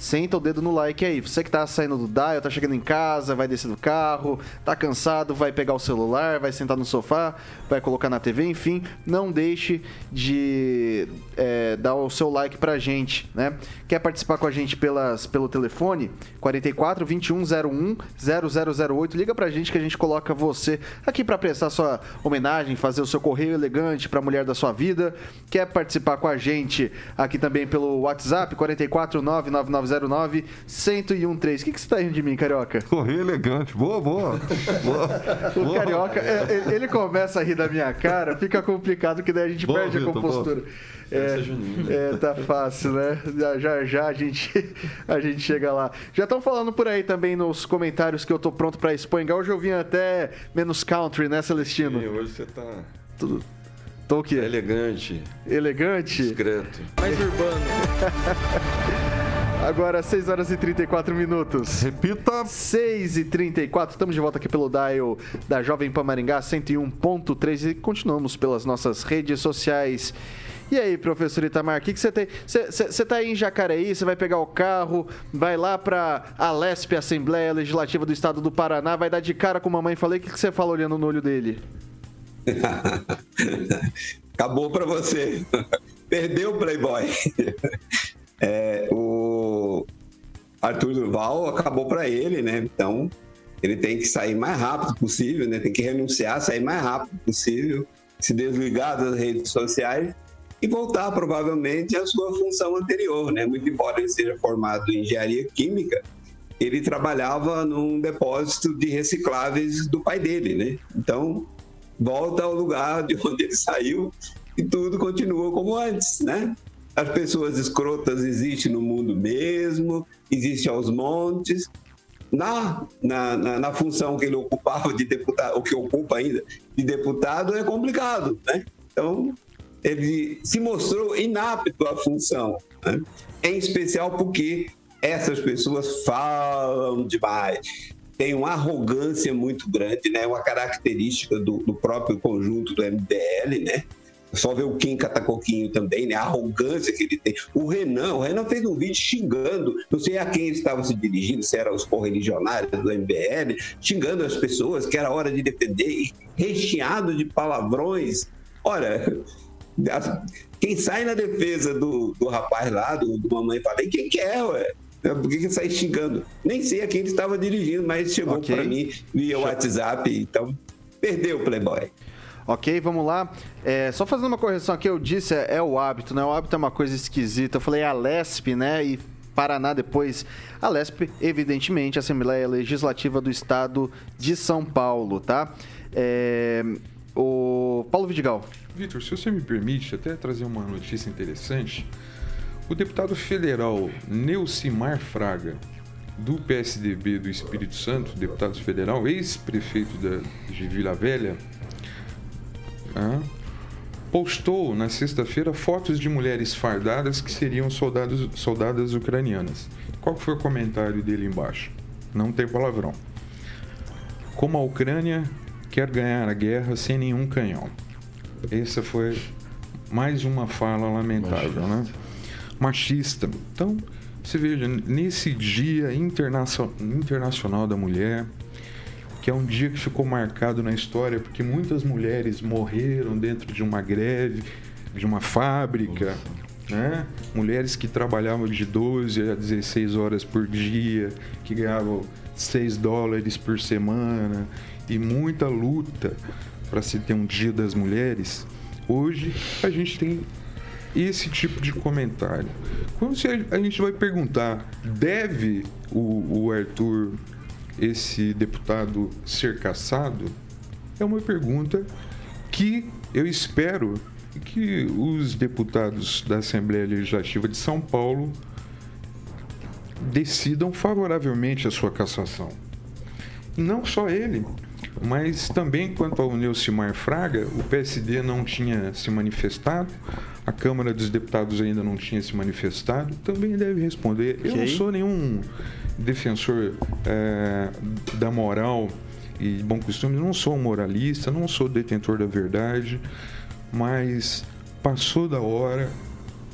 senta o dedo no like aí. Você que tá saindo do dial, tá chegando em casa, vai descer do carro, tá cansado, vai pegar o celular, vai sentar no sofá, vai colocar na TV, enfim, não deixe de é, dar o seu like pra gente, né? Quer participar com a gente pelas, pelo telefone? 44 2101 0008. Liga pra gente que a gente coloca você aqui pra prestar sua homenagem, fazer o seu correio elegante pra mulher da sua vida. Quer participar com a gente aqui também pelo WhatsApp? 44 99909 1013. O que, que você tá rindo de mim, Carioca? Correio elegante. Boa, boa. boa. O boa. Carioca, é, ele- ele começa a rir da minha cara, fica complicado, que daí a gente Boa, perde a Vitor, compostura. É, é, tá fácil, né? Já- Já já a gente, a gente chega lá. Já estão falando por aí também nos comentários que eu tô pronto pra espangar. Hoje eu vim até menos country, né, Celestino? E hoje você tá Tudo. Tô o quê? elegante, Elegante? discreto. Mais urbano. Agora 6 horas e 34 minutos. Repita. 6 e 34 estamos de volta aqui pelo dial da Jovem Pan Maringá 101.3 e continuamos pelas nossas redes sociais. E aí, professor Itamar, o que que você tem? Você tá aí em Jacareí, você vai pegar o carro, vai lá pra Alesp, Assembleia Legislativa do Estado do Paraná, vai dar de cara com a mamãe e falei, o que que você fala olhando no olho dele? Acabou pra você. Perdeu o Playboy. É, o Arthur Duval acabou pra ele, né? Então ele tem que sair mais rápido possível, né? Tem que renunciar, sair mais rápido possível, se desligar das redes sociais e voltar provavelmente à sua função anterior, né? Muito embora ele seja formado em engenharia química, ele trabalhava num depósito de recicláveis do pai dele, né? Então, volta ao lugar de onde ele saiu e tudo continua como antes, né? As pessoas escrotas existem no mundo mesmo, existem aos montes. Na, na, na, na função que ele ocupava de deputado, o que ocupa ainda de deputado, é complicado, né? Então, ele se mostrou inapto à função, né? em especial porque essas pessoas falam demais, tem uma arrogância muito grande, né? Uma característica do, do próprio conjunto do MBL, né? Só ver o Kim Catacoquinho também, né? A arrogância que ele tem. O Renan, o Renan fez um vídeo xingando, não sei a quem ele estava se dirigindo, se era os correligionários do MBL, xingando as pessoas que era hora de defender, e recheado de palavrões. Olha, quem sai na defesa do, do rapaz lá, do, do Mamãe Falei, quem que é, ué? Por que, que sai xingando? Nem sei a quem ele estava dirigindo, mas chegou okay. para mim via WhatsApp, então perdeu o Playboy. Ok, vamos lá. É, só fazendo uma correção aqui, eu disse é, é, o hábito, né? O hábito é uma coisa esquisita. Eu falei a LESP, né? E Paraná depois. A LESP, evidentemente, Assembleia Legislativa do Estado de São Paulo, tá? É, o Paulo Vidigal. Vitor, se você me permite até trazer uma notícia interessante. O deputado federal Neucimar Fraga, do PSDB do Espírito Santo, deputado federal, ex-prefeito de Vila Velha, ah, postou na sexta-feira fotos de mulheres fardadas que seriam soldados, soldadas ucranianas. Qual foi o comentário dele embaixo? Não tem palavrão. Como a Ucrânia quer ganhar a guerra sem nenhum canhão. Essa foi mais uma fala lamentável, né? Machista. Então, você veja, nesse Dia Internacional da Mulher, que é um dia que ficou marcado na história porque muitas mulheres morreram dentro de uma greve, de uma fábrica, né? Mulheres que trabalhavam de 12 a 16 horas por dia, que ganhavam 6 dólares por semana e muita luta para se ter um Dia das Mulheres. Hoje a gente tem esse tipo de comentário. Quando a gente vai perguntar, deve o, o Arthur esse deputado ser caçado? É uma pergunta que eu espero que os deputados da Assembleia Legislativa de São Paulo decidam favoravelmente a sua cassação. Não só ele, mas também quanto ao Neucimar Fraga, o PSD não tinha se manifestado, a Câmara dos Deputados ainda não tinha se manifestado, também deve responder. Okay. Eu não sou nenhum defensor é, da moral e bom costume, não sou um moralista, não sou detentor da verdade, mas passou da hora,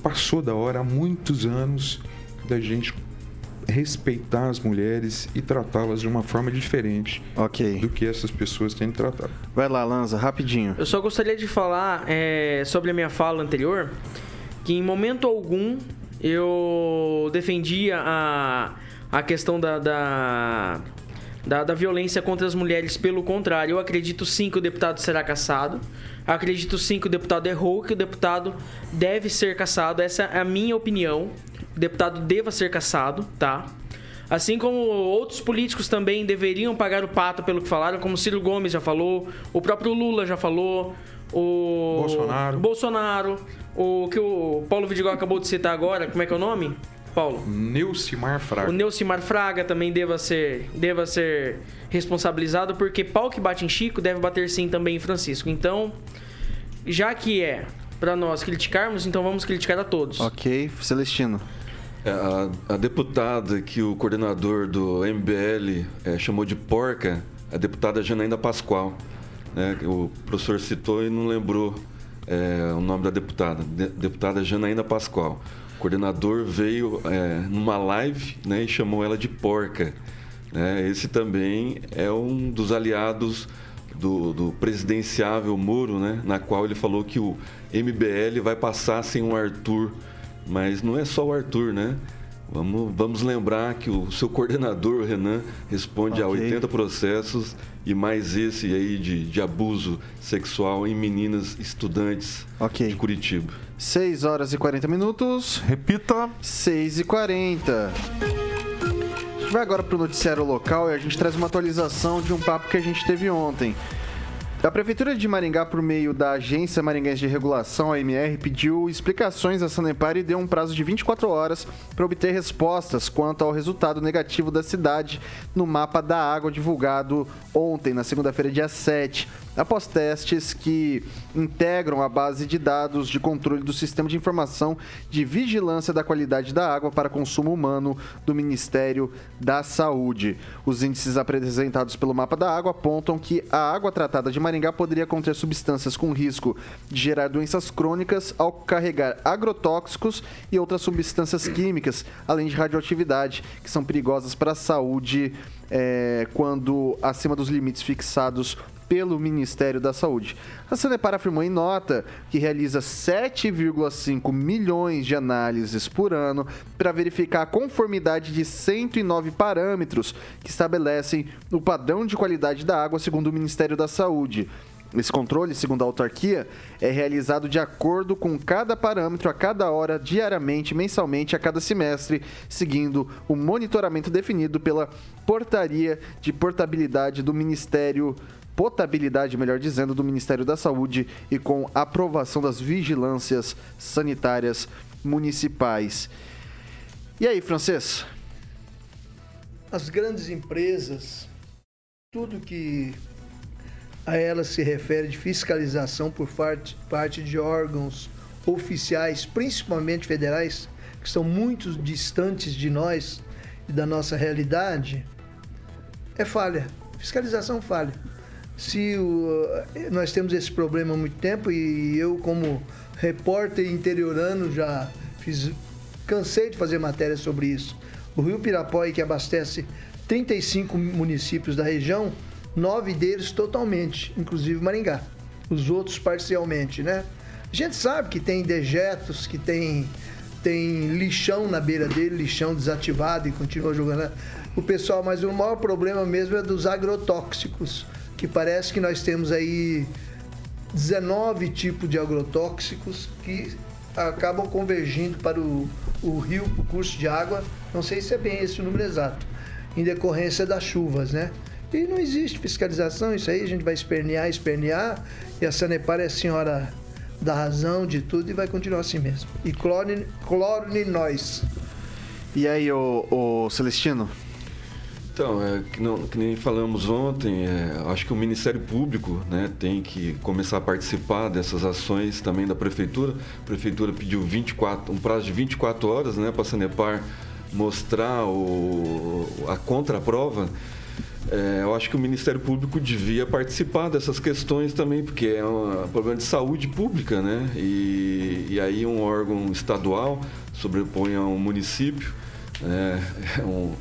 passou da hora há muitos anos da gente respeitar as mulheres e tratá-las de uma forma diferente okay. do que essas pessoas têm tratado. Vai lá, Lanza, rapidinho. Eu só gostaria de falar é, sobre a minha fala anterior, que em momento algum eu defendia a a questão da, da, da, da, violência contra as mulheres. Pelo contrário, eu acredito sim que o deputado será caçado. Acredito sim que o deputado errou, que o deputado deve ser caçado. Essa é a minha opinião. O deputado deva ser caçado, tá? Assim como outros políticos também deveriam pagar o pato pelo que falaram, como Ciro Gomes já falou, o próprio Lula já falou, o Bolsonaro, Bolsonaro o que o Paulo Vidigal acabou de citar agora, como é que é o nome? Paulo? Neucimar Fraga. O Neucimar Fraga também deva ser, deva ser responsabilizado, porque pau que bate em Chico deve bater sim também em Francisco. Então, já que é para nós criticarmos, então vamos criticar a todos. Ok, Celestino. É, a, a, deputada que o coordenador do MBL é, chamou de porca, a deputada Janaína Pascoal. Né? O professor citou e não lembrou é, o nome da deputada. De, deputada Janaína Pascoal coordenador veio é, numa live né, e chamou ela de porca. Né? Esse também é um dos aliados do, do, presidenciável Moro, né? na qual ele falou que o MBL vai passar sem o Arthur. Mas não é só o Arthur, né? Vamos, vamos lembrar que o seu coordenador, Renan, responde okay. a 80 processos e mais esse aí de, de abuso sexual em meninas estudantes okay. de Curitiba. 6 horas e 40 minutos. Repita. 6 e 40. gente vai agora para o noticiário local e a gente traz uma atualização de um papo que a gente teve ontem. A Prefeitura de Maringá, por meio da Agência Maringaense de Regulação, AMR, pediu explicações à Sanepar e deu um prazo de 24 horas para obter respostas quanto ao resultado negativo da cidade no mapa da água divulgado ontem, na segunda-feira, dia 7 após testes que integram a base de dados de controle do Sistema de Informação de Vigilância da Qualidade da Água para Consumo Humano do Ministério da Saúde. Os índices apresentados pelo mapa da água apontam que a água tratada de Maringá poderia conter substâncias com risco de gerar doenças crônicas ao carregar agrotóxicos e outras substâncias químicas, além de radioatividade, que são perigosas para a saúde é, quando acima dos limites fixados pelo Ministério da Saúde. A Sanepar afirmou em nota que realiza 7,5 milhões de análises por ano para verificar a conformidade de 109 parâmetros que estabelecem o padrão de qualidade da água segundo o Ministério da Saúde. Esse controle, segundo a autarquia, é realizado de acordo com cada parâmetro a cada hora, diariamente, mensalmente, a cada semestre, seguindo o monitoramento definido pela Portaria de Portabilidade do Ministério potabilidade, melhor dizendo, do Ministério da Saúde e com aprovação das vigilâncias sanitárias municipais. E aí, francês? As grandes empresas, tudo que a elas se refere de fiscalização por parte, de órgãos oficiais, principalmente federais, que estão muito distantes de nós e da nossa realidade, é falha. Fiscalização falha se o, nós temos esse problema há muito tempo e eu como repórter interiorano já fiz cansei de fazer matéria sobre isso. O Rio Pirapói que abastece 35 municípios da região, nove deles totalmente, inclusive Maringá. Os outros parcialmente, né? A gente sabe que tem dejetos, que tem tem lixão na beira dele, lixão desativado e continua jogando. O pessoal, mas o maior problema mesmo é dos agrotóxicos que parece que nós temos aí 19 tipos de agrotóxicos que acabam convergindo para o, o rio, o curso de água. Não sei se é bem esse o número exato, em decorrência das chuvas, né? E não existe fiscalização, isso aí a gente vai espernear, espernear, e a Sanepar é a senhora da razão de tudo e vai continuar assim mesmo. E clone, clone nós. E aí, o, o Celestino? Então, é, que, não, que nem falamos ontem, é, acho que o Ministério Público né, tem que começar a participar dessas ações também da Prefeitura. A Prefeitura pediu 24, um prazo de 24 horas né, para a Sanepar mostrar o, a contraprova. É, eu acho que o Ministério Público devia participar dessas questões também, porque é um problema de saúde pública, né? E, e aí um órgão estadual sobrepõe a um município. Né? É um,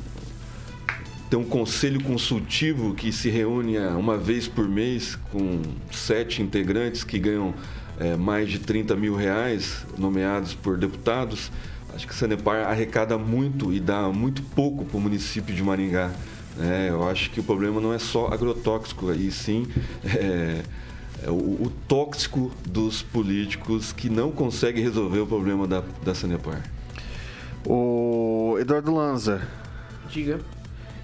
tem um conselho consultivo que se reúne uma vez por mês com sete integrantes que ganham é, mais de 30 mil reais, nomeados por deputados. Acho que o Sanepar arrecada muito e dá muito pouco para o município de Maringá. É, eu acho que o problema não é só agrotóxico, e sim é, é o, o, tóxico dos políticos que não conseguem resolver o problema da, da Sanepar. O Eduardo Lanza. Diga.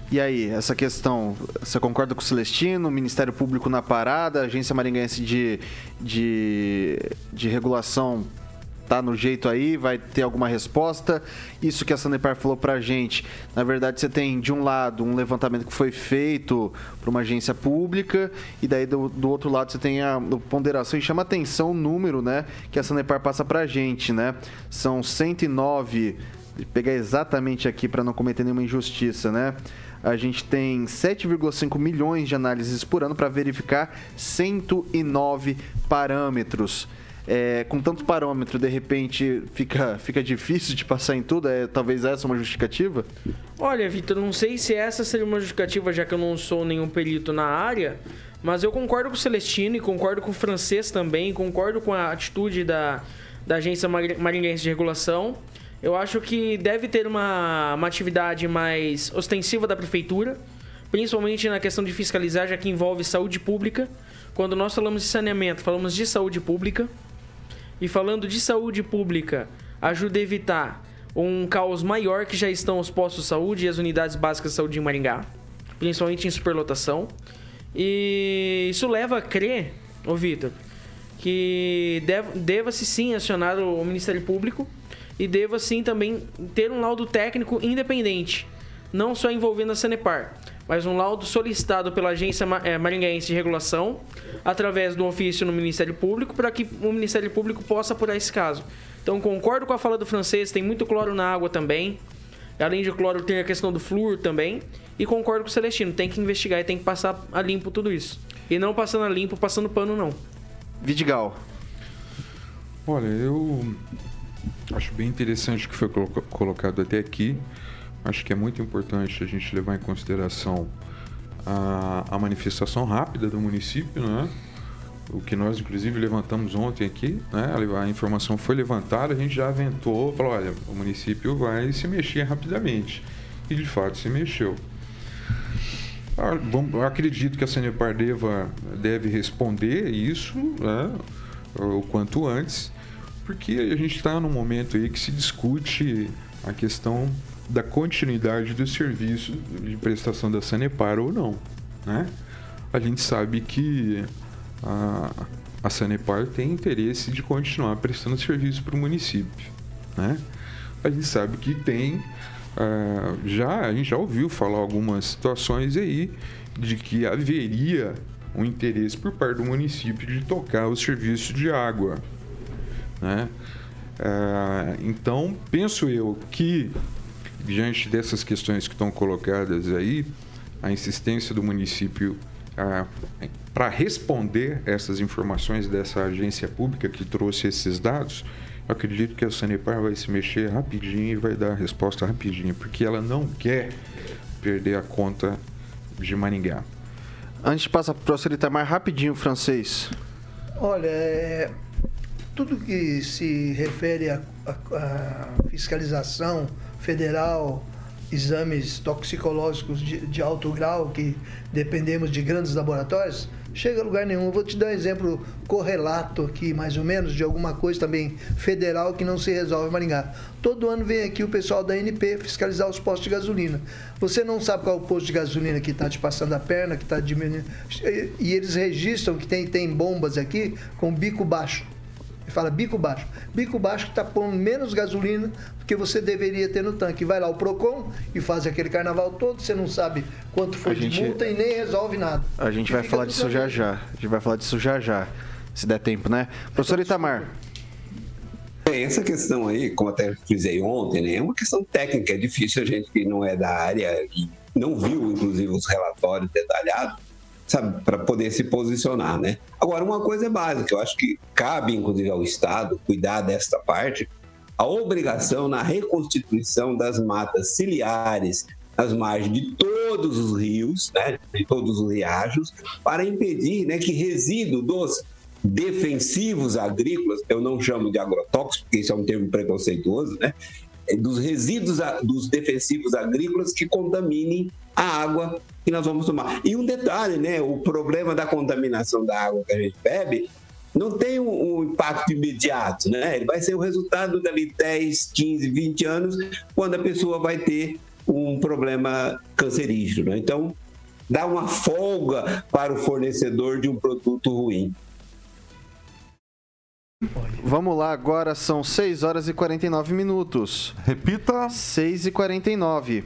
E aí, essa questão, você concorda com o Celestino, Ministério Público na parada, Agência Maringaense de, de, de Regulação tá no jeito aí, vai ter alguma resposta. Isso que a Sanepar falou pra gente, na verdade você tem de um lado um levantamento que foi feito por uma agência pública e daí do, do outro lado você tem a, ponderação e chama atenção o número, né, que a Sanepar passa pra gente, né? São 109, vou pegar exatamente aqui para não cometer nenhuma injustiça, né? A gente tem 7,5 milhões de análises por ano para verificar 109 parâmetros. É, com tanto parâmetro, de repente fica, fica difícil de passar em tudo? É, talvez essa uma justificativa? Olha, Vitor, não sei se essa seria uma justificativa, já que eu não sou nenhum perito na área, mas eu concordo com o Celestino e concordo com o francês também, concordo com a atitude da, da Agência Maringaense de Regulação. Eu acho que deve ter uma, uma atividade mais ostensiva da prefeitura, principalmente na questão de fiscalizar, já que envolve saúde pública. Quando nós falamos de saneamento, falamos de saúde pública. E falando de saúde pública, ajuda a evitar um caos maior que já estão os postos de saúde e as unidades básicas de saúde em Maringá, principalmente em superlotação. E isso leva a crer, ô Vitor, que dev- deva-se sim acionar o Ministério Público e deva sim também ter um laudo técnico independente, não só envolvendo a Sanepar, mas um laudo solicitado pela Agência eh, Maringaense de Regulação, através do ofício no Ministério Público, para que o Ministério Público possa apurar esse caso. Então, concordo com a fala do francês, tem muito cloro na água também. Além de cloro, tem a questão do flúor também. E concordo com o Celestino, tem que investigar e tem que passar a limpo tudo isso. E não passando a limpo, passando pano, não. Vidigal. Olha, eu acho bem interessante o que foi coloca- colocado até aqui. Acho que é muito importante a gente levar em consideração a, a manifestação rápida do município, né? O que nós, inclusive, levantamos ontem aqui, né? A informação foi levantada, a gente já aventou, falou, olha, o município vai se mexer rapidamente. E, de fato, se mexeu. Ah, eu acredito que a Sanepar deva, deve responder isso né, o quanto antes, porque a gente está num momento aí que se discute a questão da continuidade do serviço de prestação da Sanepar ou não. Né? A gente sabe que a, a Sanepar tem interesse de continuar prestando serviço para o município. Né? A gente sabe que tem ah, já a gente já ouviu falar algumas situações aí de que haveria um interesse por parte do município de tocar o serviço de água, né? Ah, então penso eu que diante dessas questões que estão colocadas aí, a insistência do município para responder essas informações dessa agência pública que trouxe esses dados, eu acredito que a Sanepar vai se mexer rapidinho e vai dar a resposta rapidinho, porque ela não quer perder a conta de Maringá. Antes de passar para o Prosselita mais rapidinho, francês. Olha, é, tudo que se refere à fiscalização federal, exames toxicológicos de, de alto grau, que dependemos de grandes laboratórios, chega a lugar nenhum. Vou te dar um exemplo correlato aqui, mais ou menos, de alguma coisa também federal que não se resolve em Maringá. Todo ano vem aqui o pessoal da NP fiscalizar os postos de gasolina. Você não sabe qual é o posto de gasolina que está te passando a perna, que está diminuindo. E eles registram que tem, tem bombas aqui com bico baixo. Ele fala bico baixo. Bico baixo que está pondo menos gasolina do que você deveria ter no tanque. Vai lá o PROCON e faz aquele carnaval todo, você não sabe quanto foi A de gente- multa e nem resolve nada. A gente E vai falar disso já já. A gente vai falar disso já já. Se der tempo, né? Professor Itamar. Bem, essa questão aí, como até frisei ontem, né, é uma questão técnica, é difícil a gente que não é da área e não viu, inclusive, os relatórios detalhados, sabe, para poder se posicionar, né? Agora, uma coisa é básica, eu acho que cabe, inclusive, ao Estado cuidar desta parte, a obrigação na reconstituição das matas ciliares nas margens de todos os rios, né, de todos os riachos, para impedir né, que resíduo dos defensivos agrícolas, eu não chamo de agrotóxicos, porque isso é um termo preconceituoso, né? É Dos resíduos dos defensivos agrícolas que contaminem a água que nós vamos tomar. E um detalhe, né? O problema da contaminação da água que a gente bebe não tem um, um impacto imediato, né? Ele vai ser o resultado dali 10, 15, 20 anos, quando a pessoa vai ter um problema cancerígeno. né? Então, dá uma folga para o fornecedor de um produto ruim. Vamos lá, agora são 6 horas e 49 minutos. Repita. 6 e 49.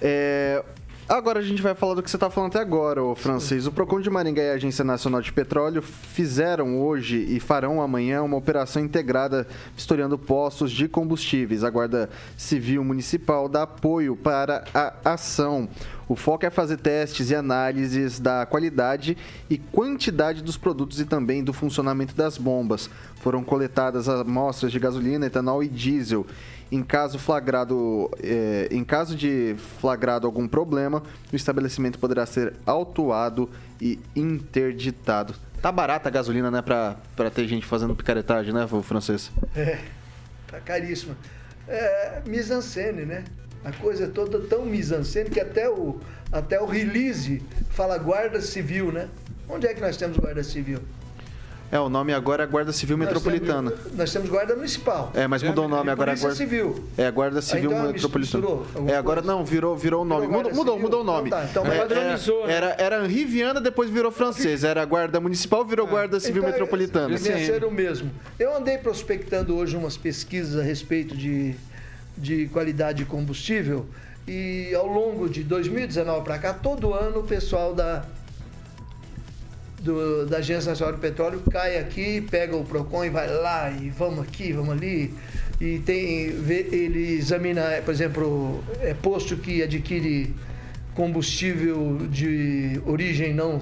É, Agora a gente vai falar do que você está falando até agora, ô francês. O Procon de Maringá e a Agência Nacional de Petróleo fizeram hoje e farão amanhã uma operação integrada vistoriando postos de combustíveis. A Guarda Civil Municipal dá apoio para a ação. O foco é fazer testes e análises da qualidade e quantidade dos produtos e também do funcionamento das bombas. Foram coletadas amostras de gasolina, etanol e diesel. Em caso flagrado, eh, em caso de flagrado algum problema, o estabelecimento poderá ser autuado e interditado. Tá barata a gasolina, né, pra, ter gente fazendo picaretagem, né, francês? É, tá caríssima. É, mise-en-scène, né? A coisa é toda tão mise-en-scène que até o, até o release fala guarda civil, né? Onde é que nós temos guarda civil? É, o nome agora é Guarda Civil Nós Metropolitana. temos- Nós temos guarda municipal. É, mas mudou o nome agora é Polícia Guarda Civil. É Guarda Civil então Metropolitana. É, agora coisa? não, virou, virou o nome. Virou Mudou, mudou, mudou o nome. Então tá, então É, padronizou, né? era, era, era Henri Viana, depois virou francês. Era Guarda Municipal, virou Guarda Civil Então, Metropolitana. Devia ser o mesmo. Eu andei prospectando hoje umas pesquisas a respeito de, de qualidade de combustível e ao longo de 2019 para cá, todo ano o pessoal da, do- da Agência Nacional do Petróleo cai aqui, pega o PROCON e vai lá e vamos aqui, vamos ali. E tem, ele examina, por exemplo, é posto que adquire combustível de origem não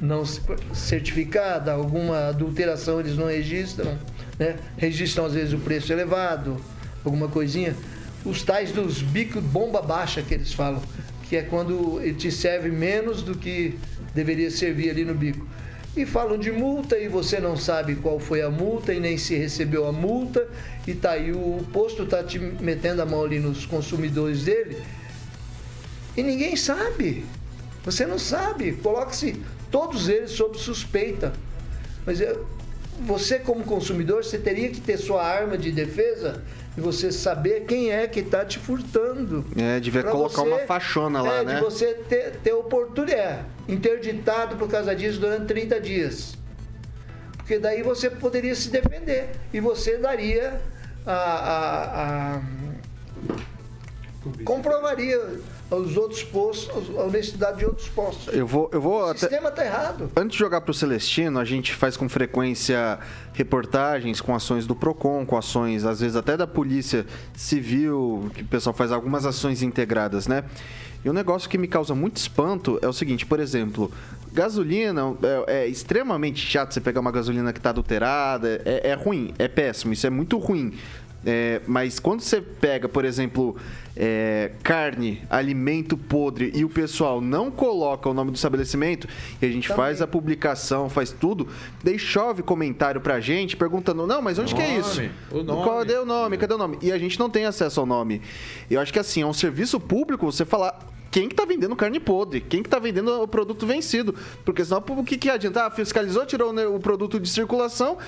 não certificada, alguma adulteração eles não registram, né? registram às vezes o preço elevado, alguma coisinha. Os tais dos bicos bomba baixa que eles falam, que é quando ele te serve menos do que deveria servir ali no bico. E falam de multa e você não sabe qual foi a multa e nem se recebeu a multa, e tá aí o posto tá te metendo a mão ali nos consumidores dele e ninguém sabe. Você não sabe. Coloque-se todos eles sob suspeita. Mas eu- você, como consumidor, você teria que ter sua arma de defesa e você saber quem é que está te furtando. É, devia colocar você- uma faixona lá, é, né? de você ter, ter oportunidade. É, interditado por causa disso durante 30 dias. Porque daí você poderia se defender. E você daria a. a- a- comprovaria aos outros postos, a honestidade de outros postos. Eu vou, eu vou O até. sistema está errado. Antes de jogar pro Celestino, a gente faz com frequência reportagens com ações do PROCON, com ações, às vezes até da Polícia Civil, que o pessoal faz algumas ações integradas, né? E um negócio que me causa muito espanto é o seguinte, por exemplo, gasolina é, é extremamente chato você pegar uma gasolina que está adulterada, é, é ruim, é péssimo, isso é muito ruim. É, mas quando você pega, por exemplo, é, carne, alimento podre e o pessoal não coloca o nome do estabelecimento e a gente faz a publicação, faz tudo, daí chove comentário pra gente perguntando: não, mas onde que é Nome, isso? o nome. Cadê o nome? Cadê o nome? E a gente não tem acesso ao nome. Eu acho que assim, é um serviço público você falar. Quem que tá vendendo carne podre? Quem que tá vendendo o produto vencido? Porque senão o que, que adianta? Ah, fiscalizou, tirou o produto de circulação,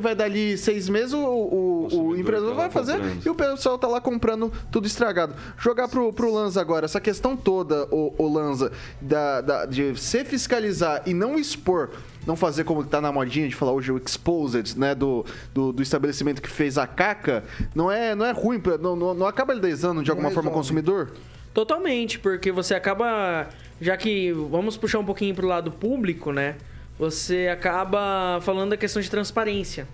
vai dali seis meses, o, o, o empreendedor tá vai fazer comprando. e o pessoal tá lá comprando tudo estragado. Jogar pro, pro Lanza agora, essa questão toda, o, o Lanza, da, da- de se fiscalizar e não expor, não fazer como tá na modinha de falar hoje o exposed, né, do, do, do estabelecimento que fez a caca, não é, não é ruim, pra- não, não, não acaba lesando de alguma forma o consumidor? Totalmente, porque você acaba. Já que vamos puxar um pouquinho pro lado público, né? Você acaba falando da questão de transparência.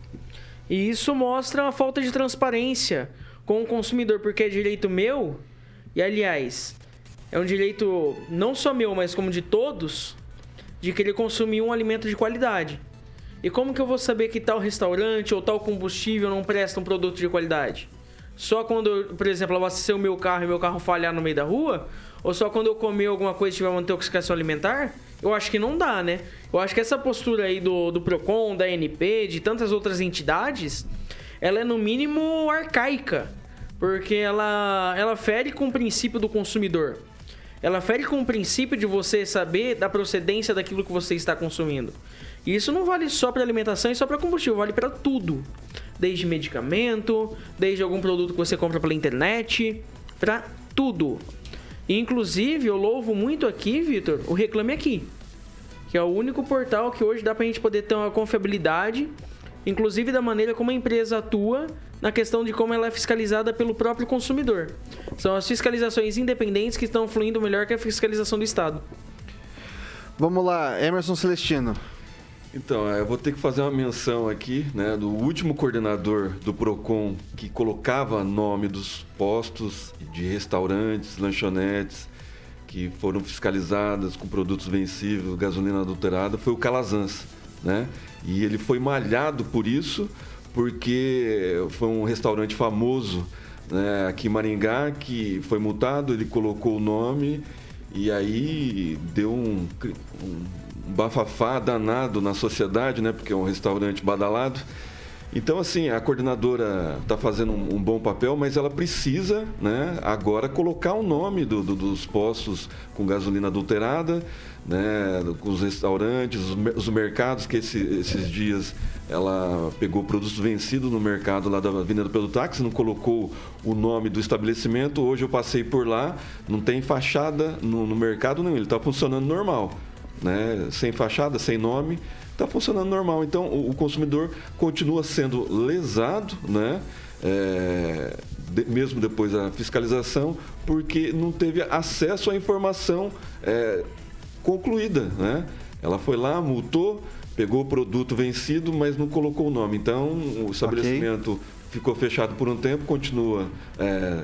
E isso mostra a falta de transparência com o consumidor, porque é direito meu, e aliás, é um direito não só meu, mas como de todos, de querer consumir um alimento de qualidade. E como que eu vou saber que tal restaurante ou tal combustível não presta um produto de qualidade? Só quando, eu, por exemplo, abastecer o meu carro e meu carro falhar no meio da rua? Ou só quando eu comer alguma coisa e tiver uma intoxicação alimentar? Eu acho que não dá, né? Eu acho que essa postura aí do, do PROCON, da NP, de tantas outras entidades, ela é no mínimo arcaica. Porque ela, ela fere com o princípio do consumidor. Ela fere com o princípio de você saber da procedência daquilo que você está consumindo. E isso não vale só para alimentação e só para combustível, vale para tudo. Desde medicamento, desde algum produto que você compra pela internet, para tudo. E, inclusive, eu louvo muito aqui, Vitor, o Reclame Aqui. Que é o único portal que hoje dá pra gente poder ter uma confiabilidade, inclusive da maneira como a empresa atua na questão de como ela é fiscalizada pelo próprio consumidor. São as fiscalizações independentes que estão fluindo melhor que a fiscalização do Estado. Vamos lá, Emerson Celestino. Então, é, eu vou ter que fazer uma menção aqui, né, do último coordenador do Procon que colocava nome dos postos de restaurantes, lanchonetes que foram fiscalizadas com produtos vencíveis, gasolina adulterada, foi o Calazans, né? E ele foi malhado por isso, porque foi um restaurante famoso né, aqui em Maringá que foi multado, ele colocou o nome e aí deu um, um bafafá danado na sociedade, né? Porque é um restaurante badalado. Então, assim, a coordenadora está fazendo um, um, bom papel, mas ela precisa, né, agora colocar o nome do, do, dos postos com gasolina adulterada, né, com os restaurantes, os, os mercados, que esse, esses dias ela pegou produtos vencidos no mercado lá da Avenida pelo Táxi, não colocou o nome do estabelecimento. Hoje eu passei por lá, não tem fachada no, no mercado nenhum, ele está funcionando normal. Né? Sem fachada, sem nome, está funcionando normal. Então o, o, consumidor continua sendo lesado, né? É, de, mesmo depois da fiscalização, porque não teve acesso à informação é, concluída. Né? Ela foi lá, multou, pegou o produto vencido, mas não colocou o nome. Então, o estabelecimento okay. ficou fechado por um tempo, continua é,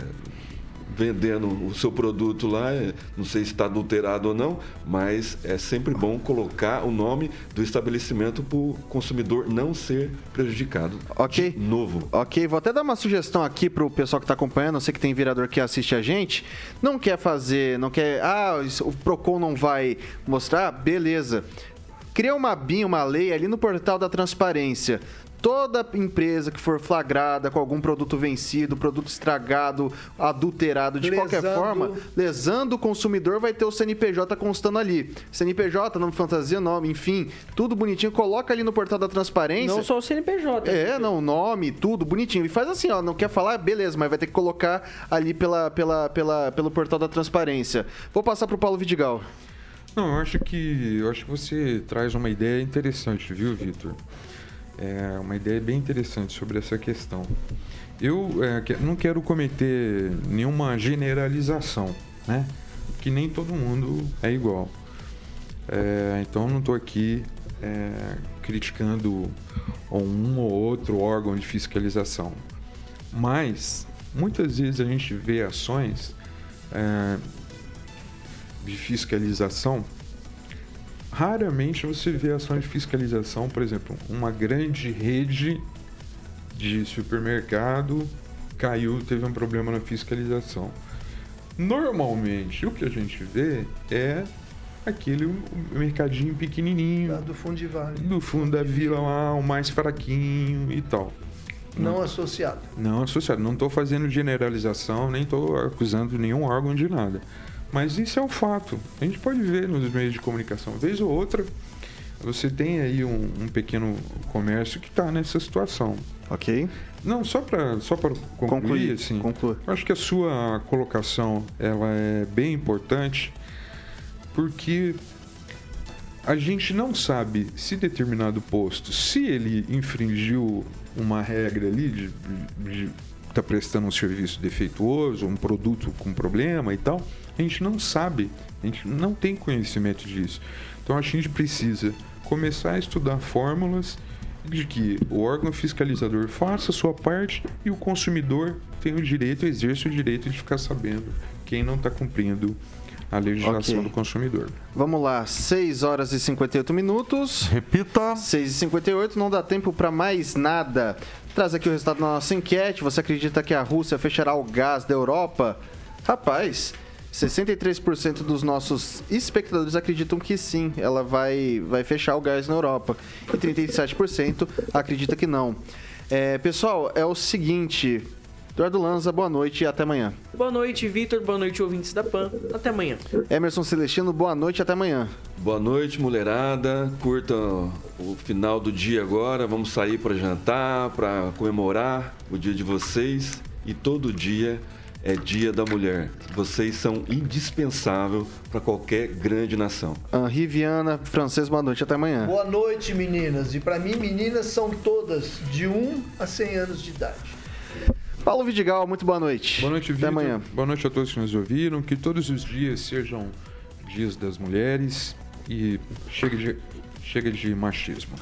vendendo o seu produto lá, é, não sei se está adulterado ou não, mas é sempre bom colocar o nome do estabelecimento para o consumidor não ser prejudicado. Ok. novo. Ok, vou até dar uma sugestão aqui para o pessoal que está acompanhando, eu sei que tem vereador que assiste a gente, não quer fazer, não quer, ah, o PROCON não vai mostrar, beleza cria uma BIM, uma lei ali no portal da transparência. Toda empresa que for flagrada com algum produto vencido, produto estragado, adulterado, de lesando. qualquer forma, lesando o consumidor, vai ter o CNPJ constando ali. CNPJ, nome fantasia, nome, enfim, tudo bonitinho. Coloca ali no portal da transparência. Não só o CNPJ. É, não, nome, tudo bonitinho. E faz assim, ó, não quer falar, beleza, mas vai ter que colocar ali pela, pela, pela, pelo portal da transparência. Vou passar para o Paulo Vidigal. Não, eu acho que eu acho que você traz uma ideia interessante, viu, Vitor? É uma ideia bem interessante sobre essa questão. Eu é, não quero cometer nenhuma generalização, né? Que nem todo mundo é igual. É, então não estou aqui é, criticando um ou outro órgão de fiscalização. Mas muitas vezes a gente vê ações é, de fiscalização, raramente você vê ação de fiscalização, por exemplo, uma grande rede de supermercado caiu, teve um problema na fiscalização. Normalmente, o que a gente vê é aquele mercadinho pequenininho. do fundo de vale. Do fundo da vila lá, o mais fraquinho e tal. Não, não associado. Não associado. Não estou fazendo generalização, nem estou acusando nenhum órgão de nada. Mas isso é um fato. A gente pode ver nos meios de comunicação. Vez ou outra, você tem aí um, um pequeno comércio que está nessa situação. Ok. Não, só para só concluir, concluir, assim, concluir. acho que a sua colocação ela é bem importante porque a gente não sabe se determinado posto, se ele infringiu uma regra ali de, de está prestando um serviço defeituoso, um produto com problema e tal, a gente não sabe, a gente não tem conhecimento disso. Então a gente precisa começar a estudar fórmulas de que o órgão fiscalizador faça a sua parte e o consumidor tem o direito, exerce o direito de ficar sabendo quem não está cumprindo a legislação okay. do consumidor. Vamos lá, 6 horas e 58 minutos. Repita. 6 e 58, não dá tempo para mais nada. Traz aqui o resultado da nossa enquete. Você acredita que a Rússia fechará o gás da Europa? Rapaz, 63% dos nossos espectadores acreditam que sim, ela vai, vai fechar o gás na Europa. E 37% acredita que não. É, pessoal, é o seguinte, Eduardo Lanza, boa noite e até amanhã. Boa noite, Vitor. Boa noite, ouvintes da PAN. Até amanhã. Emerson Celestino, boa noite e até amanhã. Boa noite, mulherada. Curtam o final do dia agora. Vamos sair para jantar, para comemorar o dia de vocês. E todo dia é Dia da Mulher. Vocês são indispensáveis para qualquer grande nação. Henri Viana, francês, boa noite, até amanhã. Boa noite, meninas. E para mim, meninas são todas de 1 a 100 anos de idade. Paulo Vidigal, muito boa noite. Boa noite, Vitor. Até amanhã. Boa noite a todos que nos ouviram. Que todos os dias sejam dias das mulheres e chega de, chega de machismo.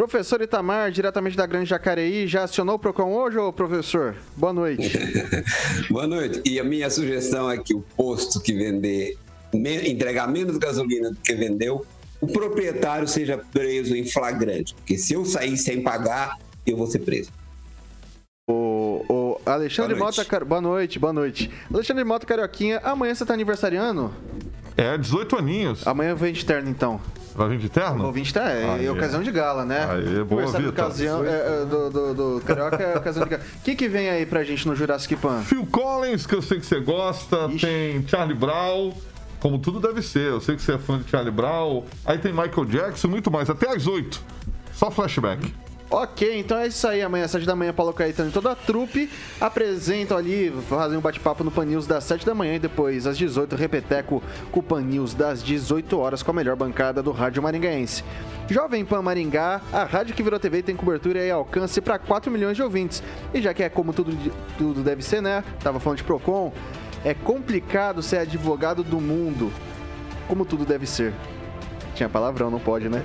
Professor Itamar, diretamente da Grande Jacareí, já acionou o PROCON hoje, ô professor? Boa noite. Boa noite. E a minha sugestão é que o posto que vender, entregar menos gasolina do que vendeu, o proprietário seja preso em flagrante. Porque se eu sair sem pagar, eu vou ser preso. O, o Alexandre boa Mota, car... boa noite, boa noite. Alexandre Mota Carioquinha, amanhã você tá aniversariando? É, 18 aninhos. Amanhã vem de terno, então. Vai vir de terno? Vou vir de terno, é Aê. ocasião de gala, né? Aê, boa, Vitor. ocasião, é, é, do, do, do Carioca é ocasião de gala. O que, que vem aí pra gente no Jurassic Pan? Phil Collins, que eu sei que você gosta. Tem Charlie Brown, como tudo deve ser. Eu sei que você é fã de Charlie Brown. Aí tem Michael Jackson, muito mais. Até às 8. Só flashback. Ok, então é isso aí. Amanhã, às 7 da manhã, Paulo Caetano e toda a trupe apresentam ali, fazem um bate-papo no Pan News das 7 da manhã e depois, às 18, repeteco com o Pan News das 18 horas com a melhor bancada do rádio maringaense. Jovem Pan Maringá, a rádio que virou TV tem cobertura e alcance para 4 milhões de ouvintes. E já que é como tudo, tudo deve ser, né? Tava falando de Procon, é complicado ser advogado do mundo. Como tudo deve ser. Tinha palavrão, não pode, né?